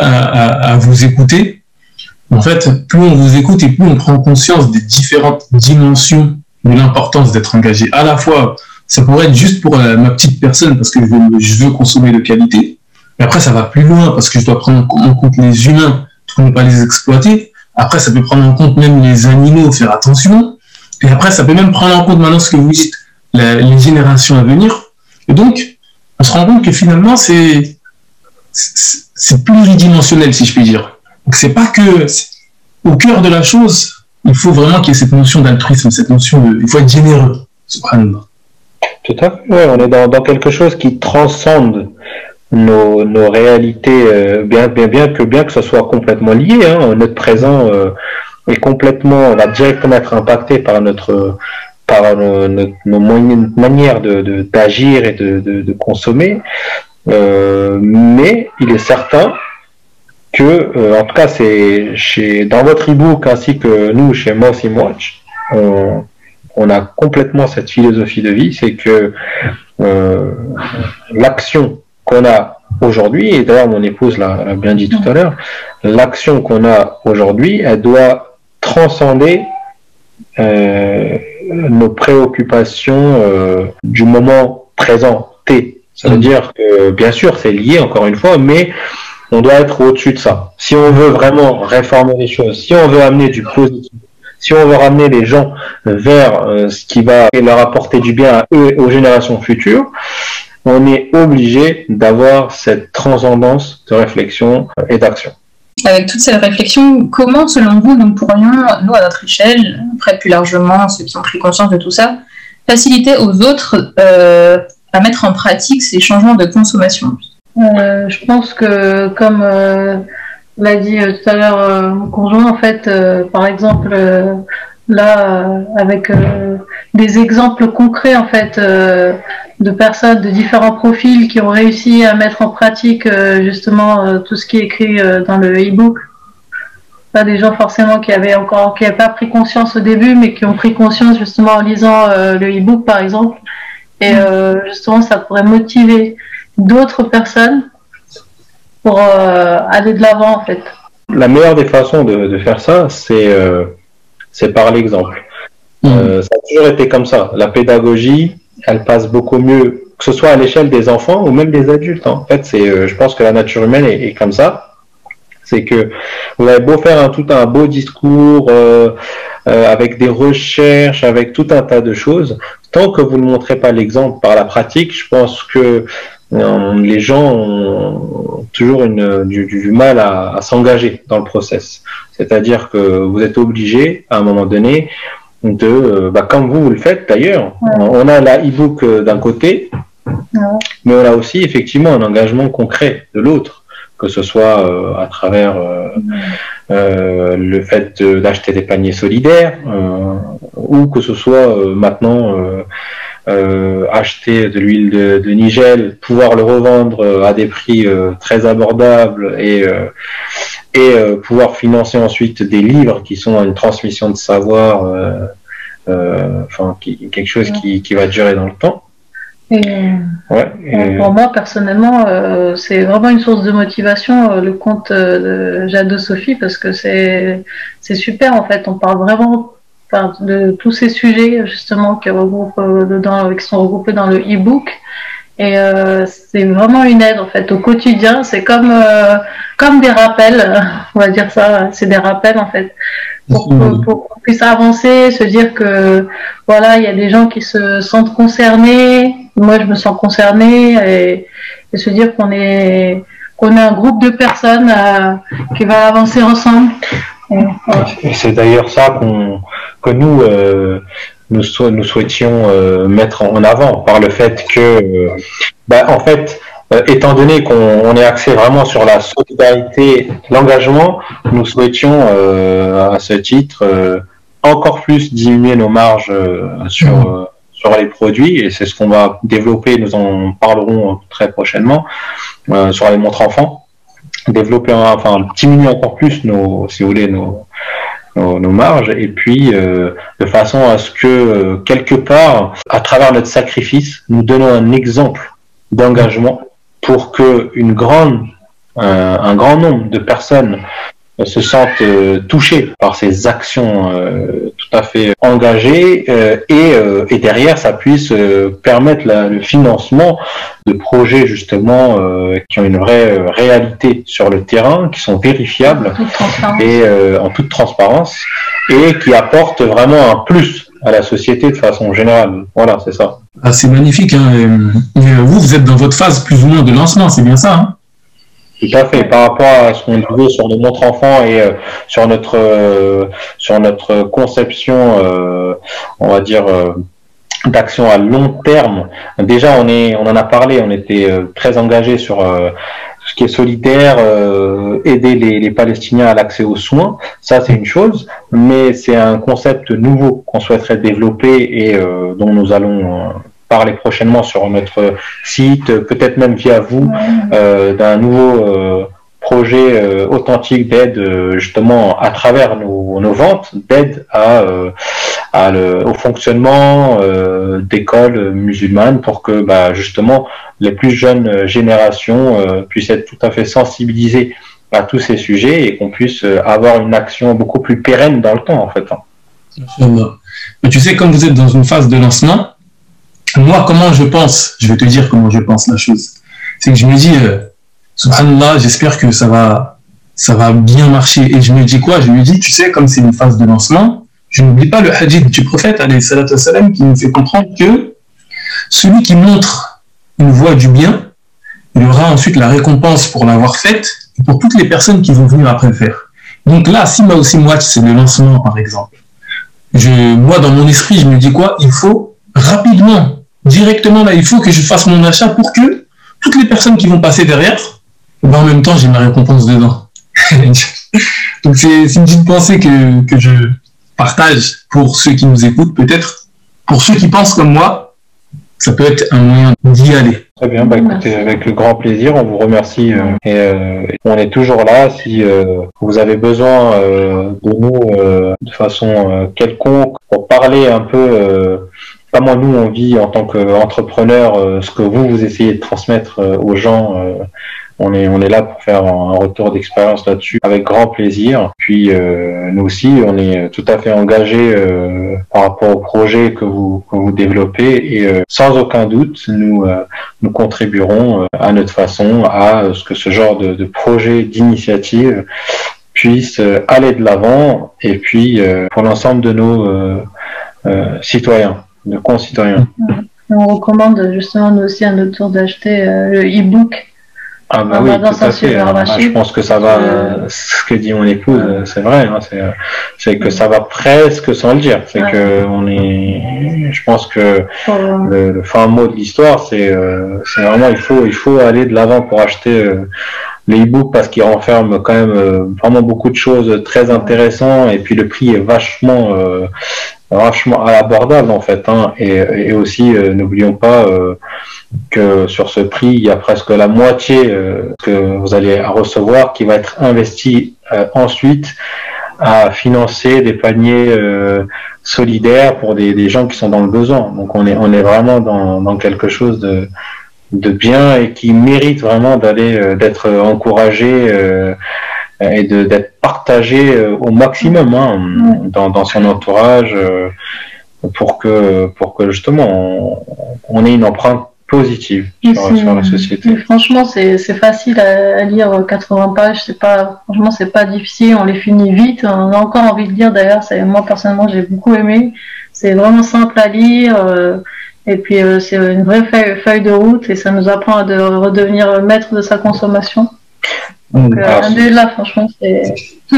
à, à vous écouter, en fait, plus on vous écoute et plus on prend conscience des différentes dimensions de l'importance d'être engagé. À la fois, ça pourrait être juste pour euh, ma petite personne parce que je veux, consommer de qualité. Mais après, ça va plus loin parce que je dois prendre en compte les humains ne pas les exploiter. Après, ça peut prendre en compte même les animaux, faire attention. Et après, ça peut même prendre en compte maintenant ce que vous dites, les générations à venir. Et donc, on se rend compte que finalement, c'est c'est pluridimensionnel, si je puis dire. Donc c'est pas que au cœur de la chose, il faut vraiment qu'il y ait cette notion d'altruisme, cette notion de, il faut être généreux. Tout à fait. on est dans, quelque chose qui transcende nos, nos réalités, euh, bien, bien, bien que bien que ce soit complètement lié. Hein, notre présent euh, est complètement, on a directement être impacté par notre par nos, nos, manières de d'agir et de, de, de consommer. Euh, mais il est certain que, euh, en tout cas, c'est chez dans votre ebook ainsi que nous chez Moss Watch, on, on, a complètement cette philosophie de vie, c'est que euh, l'action qu'on a aujourd'hui, et d'ailleurs mon épouse l'a bien dit tout à l'heure, l'action qu'on a aujourd'hui, elle doit transcender euh, nos préoccupations euh, du moment présent T. Ça veut mm. dire que, bien sûr, c'est lié encore une fois, mais on doit être au-dessus de ça. Si on veut vraiment réformer les choses, si on veut amener du positif, si on veut ramener les gens vers euh, ce qui va leur apporter du bien à eux et aux générations futures, on est obligé d'avoir cette transcendance de réflexion et d'action. Avec toutes ces réflexions, comment, selon vous, nous pourrions, nous, à notre échelle, après plus largement, ceux qui ont pris conscience de tout ça, faciliter aux autres euh, à mettre en pratique ces changements de consommation? Euh, je pense que, comme euh, l'a dit euh, tout à l'heure mon conjoint, en fait, par exemple, là, avec des exemples concrets, en fait, de personnes de différents profils qui ont réussi à mettre en pratique justement tout ce qui est écrit dans le e-book. Pas des gens forcément qui avaient encore, qui n'avaient pas pris conscience au début, mais qui ont pris conscience justement en lisant le e-book, par exemple. Et justement, ça pourrait motiver d'autres personnes pour euh, aller de l'avant en fait. La meilleure des façons de, faire ça, c'est euh, c'est par l'exemple. Mmh. Euh, ça a toujours été comme ça. La pédagogie, elle passe beaucoup mieux, que ce soit à l'échelle des enfants ou même des adultes. Hein. En fait, c'est, je pense que la nature humaine est, comme ça. C'est que vous avez beau faire un, tout un beau discours avec des recherches, avec tout un tas de choses, tant que vous ne montrez pas l'exemple par la pratique, je pense que euh, les gens ont toujours du, mal à, s'engager dans le process. C'est-à-dire que vous êtes obligé, à un moment donné, de, euh, bah, comme vous, vous le faites d'ailleurs, on a la e-book euh, d'un côté, mais on a aussi effectivement un engagement concret de l'autre, que ce soit à travers le fait d'acheter des paniers solidaires, ou que ce soit maintenant euh, acheter de l'huile de, de, Nigel, pouvoir le revendre euh, à des prix euh, très abordables et, et pouvoir financer ensuite des livres qui sont une transmission de savoir, enfin quelque chose qui, qui va durer dans le temps. Et, ouais, Pour moi, personnellement, euh, c'est vraiment une source de motivation, le compte de Jade Sophie, parce que c'est super, en fait. On parle vraiment de tous ces sujets justement qui, regroupent, euh, qui sont regroupés dans le e-book. Et euh, c'est vraiment une aide en fait au quotidien. C'est comme euh, comme des rappels, on va dire ça. C'est des rappels en fait pour, qu'on puisse avancer, se dire que voilà, il y a des gens qui se sentent concernés. Moi, je me sens concernée et, se dire qu'on est qu'on est un groupe de personnes euh, qui va avancer ensemble. Et, c'est d'ailleurs ça qu'on que nous euh, nous, nous souhaitions euh, mettre en avant par le fait que, bah, en fait, euh, étant donné qu'on est axé vraiment sur la solidarité, l'engagement, nous souhaitions euh, à ce titre euh, encore plus diminuer nos marges sur mmh. sur les produits et c'est ce qu'on va développer. Nous en parlerons très prochainement sur les montres enfants. Développer, enfin diminuer encore plus nos, si vous voulez, nos nos, marges. Et puis de façon à ce que quelque part, à travers notre sacrifice, nous donnons un exemple d'engagement pour que une grande, euh, un grand nombre de personnes se sentent euh, touchées par ces actions euh, tout à fait engagées et, et, derrière ça puisse permettre le financement de projets justement qui ont une vraie réalité sur le terrain, qui sont vérifiables et en toute transparence et qui apportent vraiment un plus à la société de façon générale. Voilà, c'est ça. Ah, c'est magnifique. Hein. vous, vous êtes dans votre phase plus ou moins de lancement, c'est bien ça hein? Tout à fait. Par rapport à ce qu'on disait sur nos montres enfants et euh, sur notre euh, sur notre conception, euh, on va dire d'action à long terme. Déjà, on est, on en a parlé. On était très engagé sur ce qui est solidaire, aider les, les, Palestiniens à l'accès aux soins. Ça, c'est une chose, mais c'est un concept nouveau qu'on souhaiterait développer et dont nous allons parler prochainement sur notre site, peut-être même via vous, euh, d'un nouveau euh, projet euh, authentique d'aide justement à travers nos, nos ventes, d'aide à, à le, au fonctionnement d'écoles musulmanes pour que bah, justement les plus jeunes générations puissent être tout à fait sensibilisées à tous ces sujets et qu'on puisse avoir une action beaucoup plus pérenne dans le temps en fait. Mais tu sais, comme vous êtes dans une phase de lancement, moi, comment je pense Je vais te dire comment je pense la chose. C'est que je me dis, euh, subhanallah, j'espère que ça va, ça va bien marcher. Et je me dis quoi? Je me dis, tu sais, comme c'est une phase de lancement, je n'oublie pas le hadith du prophète, salam, qui nous fait comprendre que celui qui montre une voie du bien, il aura ensuite la récompense pour l'avoir faite et pour toutes les personnes qui vont venir après le faire. Donc là, si moi aussi, moi, c'est le lancement, par exemple. Je, moi, dans mon esprit, je me dis quoi? Il faut rapidement directement là, il faut que je fasse mon achat pour que toutes les personnes qui vont passer derrière, ben, en même temps, j'ai ma récompense dedans. Donc c'est une petite pensée que, que je partage pour ceux qui nous écoutent, peut-être. Pour ceux qui pensent comme moi, ça peut être un moyen d'y aller. Très bien, bah écoutez, avec le grand plaisir, on vous remercie euh, et euh, on est toujours là. Si euh, vous avez besoin de nous de façon quelconque pour parler un peu moi, nous, on vit en tant qu'entrepreneur euh, ce que vous, vous essayez de transmettre euh, aux gens. Euh, on est, on est là pour faire un retour d'expérience là-dessus avec grand plaisir. Puis nous aussi, on est tout à fait engagé par rapport au projet que vous, que vous développez et sans aucun doute, nous, nous contribuerons à notre façon à ce que ce genre de, de projet, d'initiative puisse aller de l'avant et puis pour l'ensemble de nos citoyens de concitoyens. On recommande justement nous aussi à notre tour d'acheter euh, le e-book. Ah bah oui, tout à fait. Ah, je pense que ça va, euh, ce que dit mon épouse, c'est vrai, hein, c'est que ça va presque sans le dire. C'est que on est, je pense que le, fin mot de l'histoire, c'est c'est vraiment il faut il faut aller de l'avant pour acheter euh, les e-books parce qu'ils renferment quand même vraiment beaucoup de choses très intéressantes et puis le prix est vachement vachement abordable en fait. Hein. Et, aussi, euh, n'oublions pas euh, que sur ce prix, il y a presque la moitié euh, que vous allez recevoir qui va être investi ensuite à financer des paniers solidaires pour des, des, gens qui sont dans le besoin. Donc on est, on est vraiment dans, dans quelque chose de, de bien et qui mérite vraiment d'aller d'être encouragé et d'être partagé euh, au maximum hein, dans, dans, son entourage euh, pour que pour que justement on, ait une empreinte positive sur, la société. Franchement, c'est facile à, lire 80 pages. C'est pas, franchement, c'est pas difficile. On les finit vite. On a encore envie de lire. D'ailleurs, moi personnellement, j'ai beaucoup aimé. C'est vraiment simple à lire. Euh, et puis, euh, c'est une vraie feuille, feuille, de route et ça nous apprend à de redevenir maître de sa consommation. Donc, euh, là, franchement, c'est.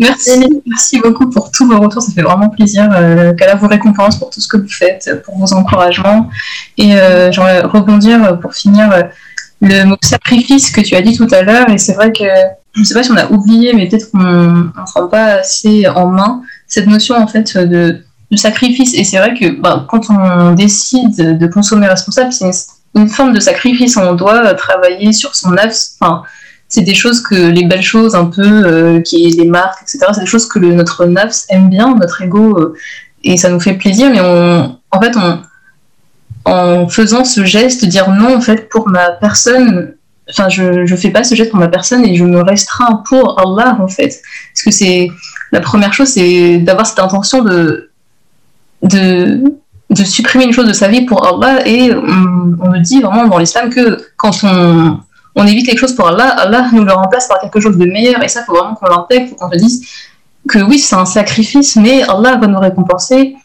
Merci, merci beaucoup pour tous vos retours. Ça fait vraiment plaisir. Euh, Qu'elle vous récompense pour tout ce que vous faites, pour vos encouragements. Et euh, j'aimerais rebondir pour finir euh, le mot sacrifice que tu as dit tout à l'heure. Et c'est vrai que je ne sais pas si on a oublié, mais peut-être qu'on ne prend pas assez en main cette notion en fait de, de sacrifice. Et c'est vrai que bah, quand on décide de consommer responsable, c'est une, une, forme de sacrifice. On doit travailler sur son œuf. Enfin, c'est des choses que les belles choses un peu euh, qui les marques etc c'est des choses que notre nafs aime bien notre ego euh, et ça nous fait plaisir mais on en fait en faisant ce geste dire non en fait pour ma personne enfin je je fais pas ce geste pour ma personne et je me restreins pour Allah en fait. Parce que c'est la première chose c'est d'avoir cette intention de de de supprimer une chose de sa vie pour Allah et on, on me dit vraiment dans l'islam que quand on on évite quelque chose pour Allah, Allah nous le remplace par quelque chose de meilleur. Et ça, faut vraiment qu'on l'intègre, faut qu'on se dise que oui, c'est un sacrifice, mais Allah va nous récompenser.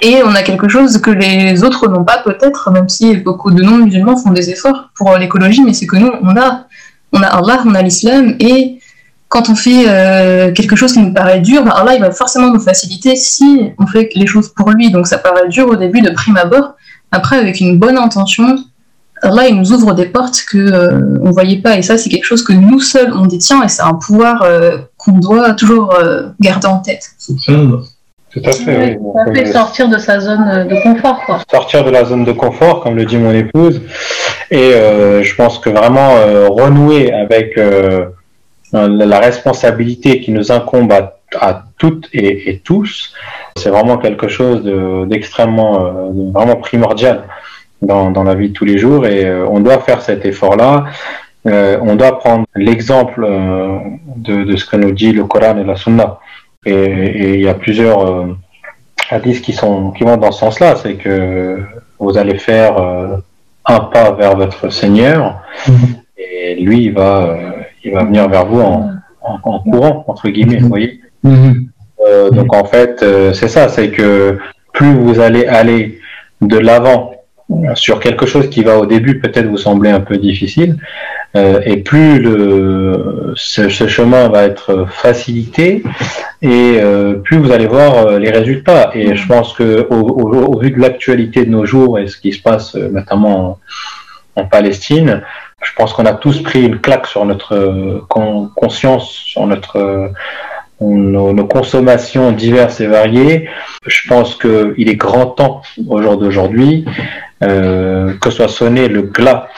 Et on a quelque chose que les autres n'ont pas peut-être, même si beaucoup de non-musulmans font des efforts pour l'écologie, mais c'est que nous, on a, on a Allah, on a l'islam, et quand on fait euh, quelque chose qui nous paraît dur, bah, Allah il va forcément nous faciliter si on fait les choses pour lui. Donc ça paraît dur au début de prime abord. Après, avec une bonne intention, Allah il nous ouvre des portes que euh, on voyait pas et ça c'est quelque chose que nous seuls on détient et c'est un pouvoir euh, qu'on doit toujours euh, garder en tête. Tout à fait. Oui. sortir de sa zone de confort. Quoi. Sortir de la zone de confort, comme le dit mon épouse. Et je pense que vraiment renouer avec la responsabilité qui nous incombe à, toutes et, tous, c'est vraiment quelque chose d'extrêmement, vraiment primordial dans, dans, la vie de tous les jours et euh, on doit faire cet effort-là. Euh, on doit prendre l'exemple euh, de, de, ce que nous dit le Coran et la Sunna. Et il y a plusieurs euh, hadiths qui, sont, qui vont dans ce sens-là. C'est que vous allez faire un pas vers votre Seigneur et lui, il va, il va venir vers vous en, en, courant, entre guillemets, vous voyez. donc en fait, c'est ça, c'est que plus vous allez aller de l'avant sur quelque chose qui va au début peut-être vous sembler un peu difficile, euh, et plus ce, chemin va être facilité, et euh, plus vous allez voir euh, les résultats. Et je pense que au, vu de l'actualité de nos jours et ce qui se passe notamment en, Palestine, je pense qu'on a tous pris une claque sur notre conscience, sur notre nos, consommations diverses et variées. Je pense qu'il est grand temps au jour d'aujourd'hui euh, que soit sonné le glas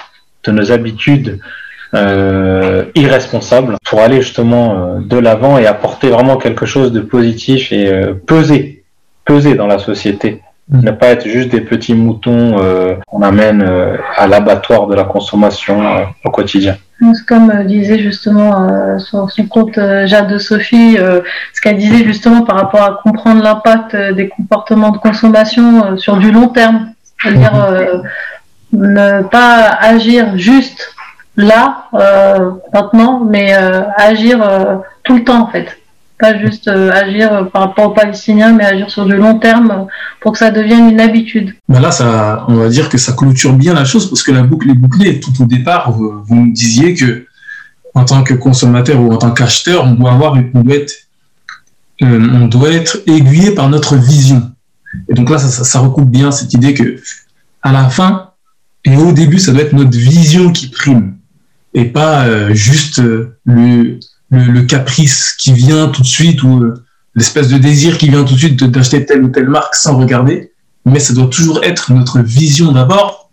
de nos habitudes euh, irresponsables pour aller justement euh, de l'avant et apporter vraiment quelque chose de positif et euh, peser, peser dans la société. Mm. Ne pas être juste des petits moutons qu'on amène à l'abattoir de la consommation au quotidien. Comme disait justement sur son compte Jade de Sophie, ce qu'elle disait justement par rapport à comprendre l'impact des comportements de consommation sur du long terme c'est-à-dire euh, ne pas agir juste là, euh, maintenant, mais euh, agir tout le temps en fait. Juste agir par rapport aux Palestiniens, mais agir sur du long terme pour que ça devienne une habitude. Ben là, ça, on va dire que ça clôture bien la chose parce que la boucle est bouclée. Tout au départ, vous, vous nous disiez que en tant que consommateur ou en tant qu'acheteur, on doit avoir, on doit être, on doit être aiguillé par notre vision. Et donc là, ça, ça, recoupe bien cette idée que à la fin et au début, ça doit être notre vision qui prime et pas euh, juste euh, le, le, caprice qui vient tout de suite ou euh, l'espèce de désir qui vient tout de suite d'acheter telle ou telle marque sans regarder. Mais ça doit toujours être notre vision d'abord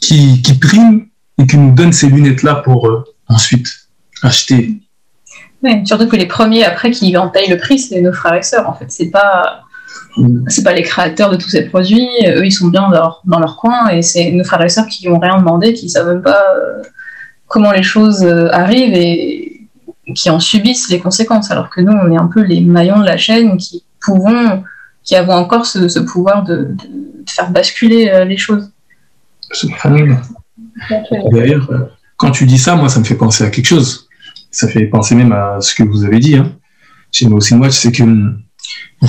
qui, qui prime et qui nous donne ces lunettes-là pour ensuite acheter. Surtout que les premiers après qui en payent le prix, c'est nos frères et sœurs. En fait, c'est pas c'est pas les créateurs de tous ces produits, eux ils sont bien dans leur, coin et c'est nos frères et sœurs qui n'ont rien demandé, qui savent même pas euh, comment les choses euh, arrivent et qui en subissent les conséquences, alors que nous on est un peu les maillons de la chaîne qui pouvons, qui avons encore ce, pouvoir de, faire basculer euh, les choses. D'ailleurs, quand tu dis ça, moi, ça me fait penser à quelque chose. Ça fait penser même à ce que vous avez dit hein. chez Watch, c'est que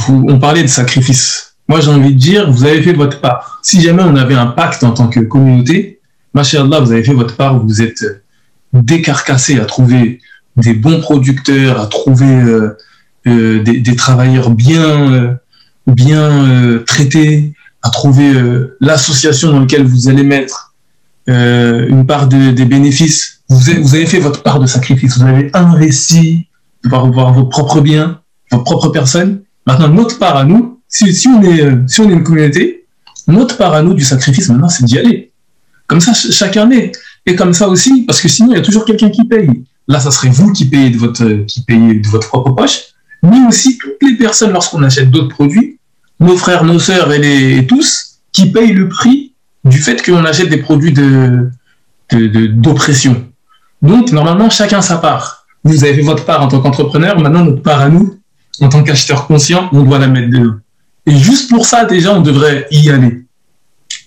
on parlait de sacrifice. Moi, j'ai envie de dire, vous avez fait votre part. Si jamais on avait un pacte en tant que communauté, Machallah, vous avez fait votre part, vous êtes décarcassé à trouver des bons producteurs, à trouver euh, euh, des, travailleurs bien, euh, bien traités, à trouver l'association dans laquelle vous allez mettre une part des bénéfices. Vous avez, vous avez, fait votre part de sacrifice, vous avez investi pour avoir vos propres biens, votre propre personne. Maintenant, notre part à nous, si, si, on est, si on est une communauté, notre part à nous du sacrifice, maintenant, c'est d'y aller. Comme ça, chacun est. Et comme ça aussi, parce que sinon, il y a toujours quelqu'un qui paye. Là, ça serait vous qui payez de votre, propre poche, mais aussi toutes les personnes lorsqu'on achète d'autres produits, nos frères, nos sœurs et, tous, qui payent le prix du fait qu'on achète des produits de, d'oppression. Donc, normalement, chacun sa part. Vous avez fait votre part en tant qu'entrepreneur, maintenant, notre part à nous, en tant qu'acheteur conscient, on doit la mettre dedans. Et juste pour ça, déjà, on devrait y aller.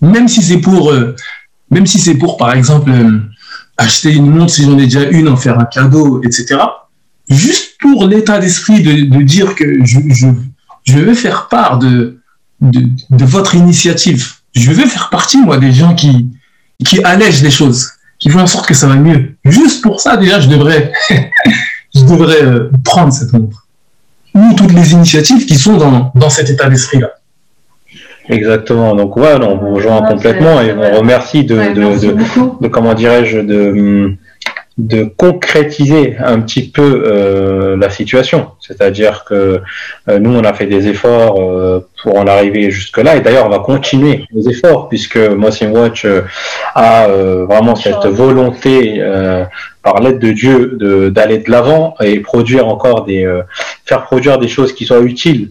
Même si c'est pour euh, même si c'est pour, par exemple, euh, acheter une montre si j'en ai déjà une, en faire un cadeau, etc. Juste pour l'état d'esprit de, dire que je, je, je, veux faire part de, de, de, votre initiative. Je veux faire partie, moi, des gens qui, qui allègent les choses, qui font en sorte que ça va mieux. Juste pour ça, déjà, je devrais, je devrais euh, prendre cette montre. Ou toutes les initiatives qui sont dans, dans cet état d'esprit-là. Exactement. Donc voilà, on vous rejoint complètement et on remercie de, de, de, comment dirais-je de de concrétiser un petit peu euh, la situation. C'est-à-dire que euh, nous, on a fait des efforts euh, pour en arriver jusque-là, et d'ailleurs, on va continuer les efforts, puisque Mossing Watch a vraiment cette volonté, par l'aide de Dieu, d'aller de l'avant et produire encore des, faire produire des choses qui soient utiles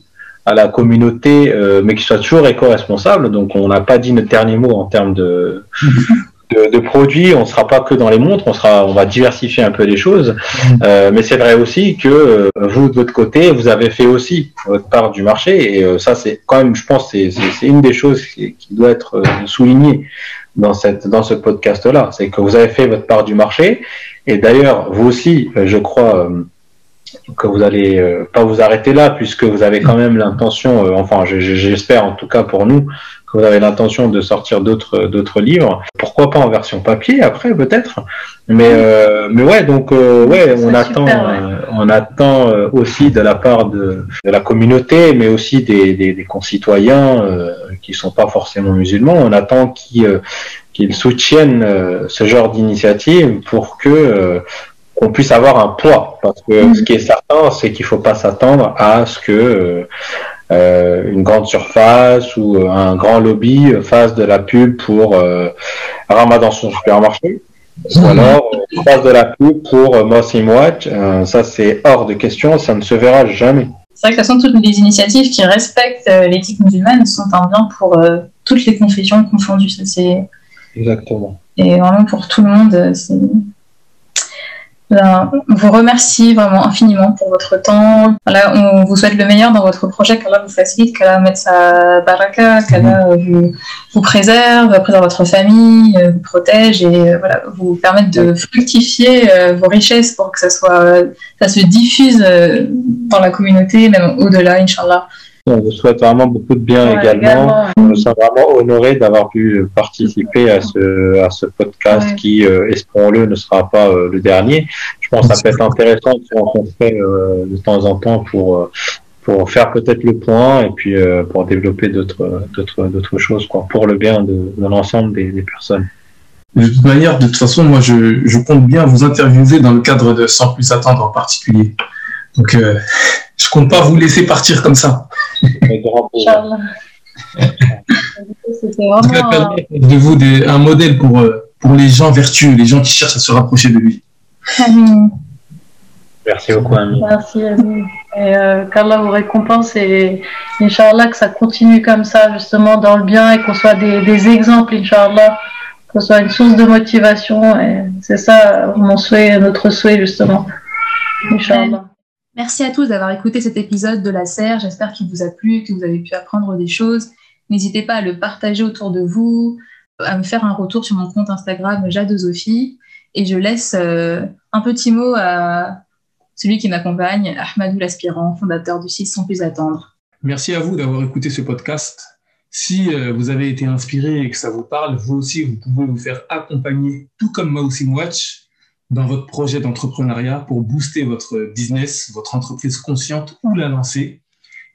à la communauté, euh, mais qui soit toujours éco-responsable. Donc, on n'a pas dit notre dernier mot en termes de, de, produits. On ne sera pas que dans les montres. On sera, on va diversifier un peu les choses. Euh, mais c'est vrai aussi que euh, vous de votre côté, vous avez fait aussi votre part du marché. Et ça, c'est quand même, je pense, c'est une des choses qui, qui doit être soulignée dans cette dans ce podcast-là. C'est que vous avez fait votre part du marché. Et d'ailleurs, vous aussi, je crois que vous allez euh, pas vous arrêter là puisque vous avez quand même l'intention, euh, enfin j'espère en tout cas pour nous que vous avez l'intention de sortir d'autres d'autres livres. Pourquoi pas en version papier après peut-être. Mais euh, mais ouais donc ouais on attend on attend aussi de la part de, de, la communauté mais aussi des, des, des concitoyens qui sont pas forcément musulmans. On attend qu'ils qu'ils soutiennent ce genre d'initiative pour que qu'on puisse avoir un poids. Parce que mm. ce qui est certain, c'est qu'il ne faut pas s'attendre à ce que euh, euh, une grande surface ou euh, un grand lobby fasse de la pub pour Ramadan son supermarché. Ou mm. alors fasse de la pub pour Muslim Watch. ça, c'est hors de question, ça ne se verra jamais. C'est vrai que de toute façon, toutes les initiatives qui respectent l'éthique musulmane sont un bien pour toutes les confessions confondues. Ça, c'est... Exactement. Et vraiment pour tout le monde, c'est ben, on vous remercie vraiment infiniment pour votre temps. on vous souhaite le meilleur dans votre projet, qu'Allah vous facilite, qu'Allah mette sa baraka, qu'Allah vous, vous préserve, préserve votre famille, euh, vous protège et euh, voilà, vous permette de fructifier euh, vos richesses pour que ça soit, ça se diffuse dans la communauté, même au-delà, Inch'Allah. On vous souhaite vraiment beaucoup de bien également. On sommes vraiment honorés d'avoir pu participer à ce, à ce podcast qui, euh, espérons-le, ne sera pas euh, le dernier. Je pense que ça peut être intéressant de se rencontrer euh, de temps en temps pour, pour faire peut-être le point et puis pour développer d'autres, d'autres, d'autres choses quoi, pour le bien de, de l'ensemble des, des, personnes. De toute manière, de toute façon, moi, je, je compte bien vous interviewer dans le cadre de Sans plus attendre en particulier. Donc, je compte pas vous laisser partir comme ça. de vous un modèle pour, euh, pour les gens vertueux, les gens qui cherchent à se rapprocher de lui. Merci beaucoup, Ami. Merci, Ami. Et euh, qu'Allah vous récompense et Inch'Allah que ça continue comme ça, justement, dans le bien et qu'on soit des, des exemples, Inch'Allah, qu'on soit une source de motivation. Et c'est ça mon souhait, notre souhait, justement. Inch'Allah. Merci à tous d'avoir écouté cet épisode de la serre. J'espère qu'il vous a plu, que vous avez pu apprendre des choses. N'hésitez pas à le partager autour de vous, à me faire un retour sur mon compte Instagram Jadesophie et je laisse euh, un petit mot à celui qui m'accompagne, Ahmadou l'aspirant, fondateur du site Sans plus attendre. Merci à vous d'avoir écouté ce podcast. Si euh, vous avez été inspiré et que ça vous parle, vous aussi, vous pouvez vous faire accompagner, tout comme Mousing Watch, dans votre projet d'entrepreneuriat pour booster votre business, votre entreprise consciente ou la lancer.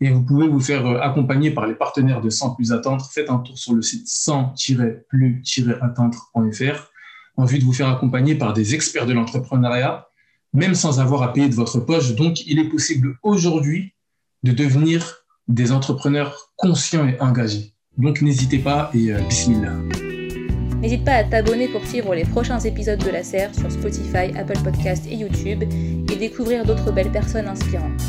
Et vous pouvez vous faire euh, accompagner par les partenaires de Sans Plus Attendre. Faites un tour sur le site sans-plus-attendre.fr en vue de vous faire accompagner par des experts de l'entrepreneuriat, même sans avoir à payer de votre poche. Donc, il est possible aujourd'hui de devenir des entrepreneurs conscients et engagés. Donc, n'hésitez pas et euh, bismillah. N'hésite pas à t'abonner pour suivre les prochains épisodes de la serre sur Spotify, Apple Podcast et YouTube et découvrir d'autres belles personnes inspirantes.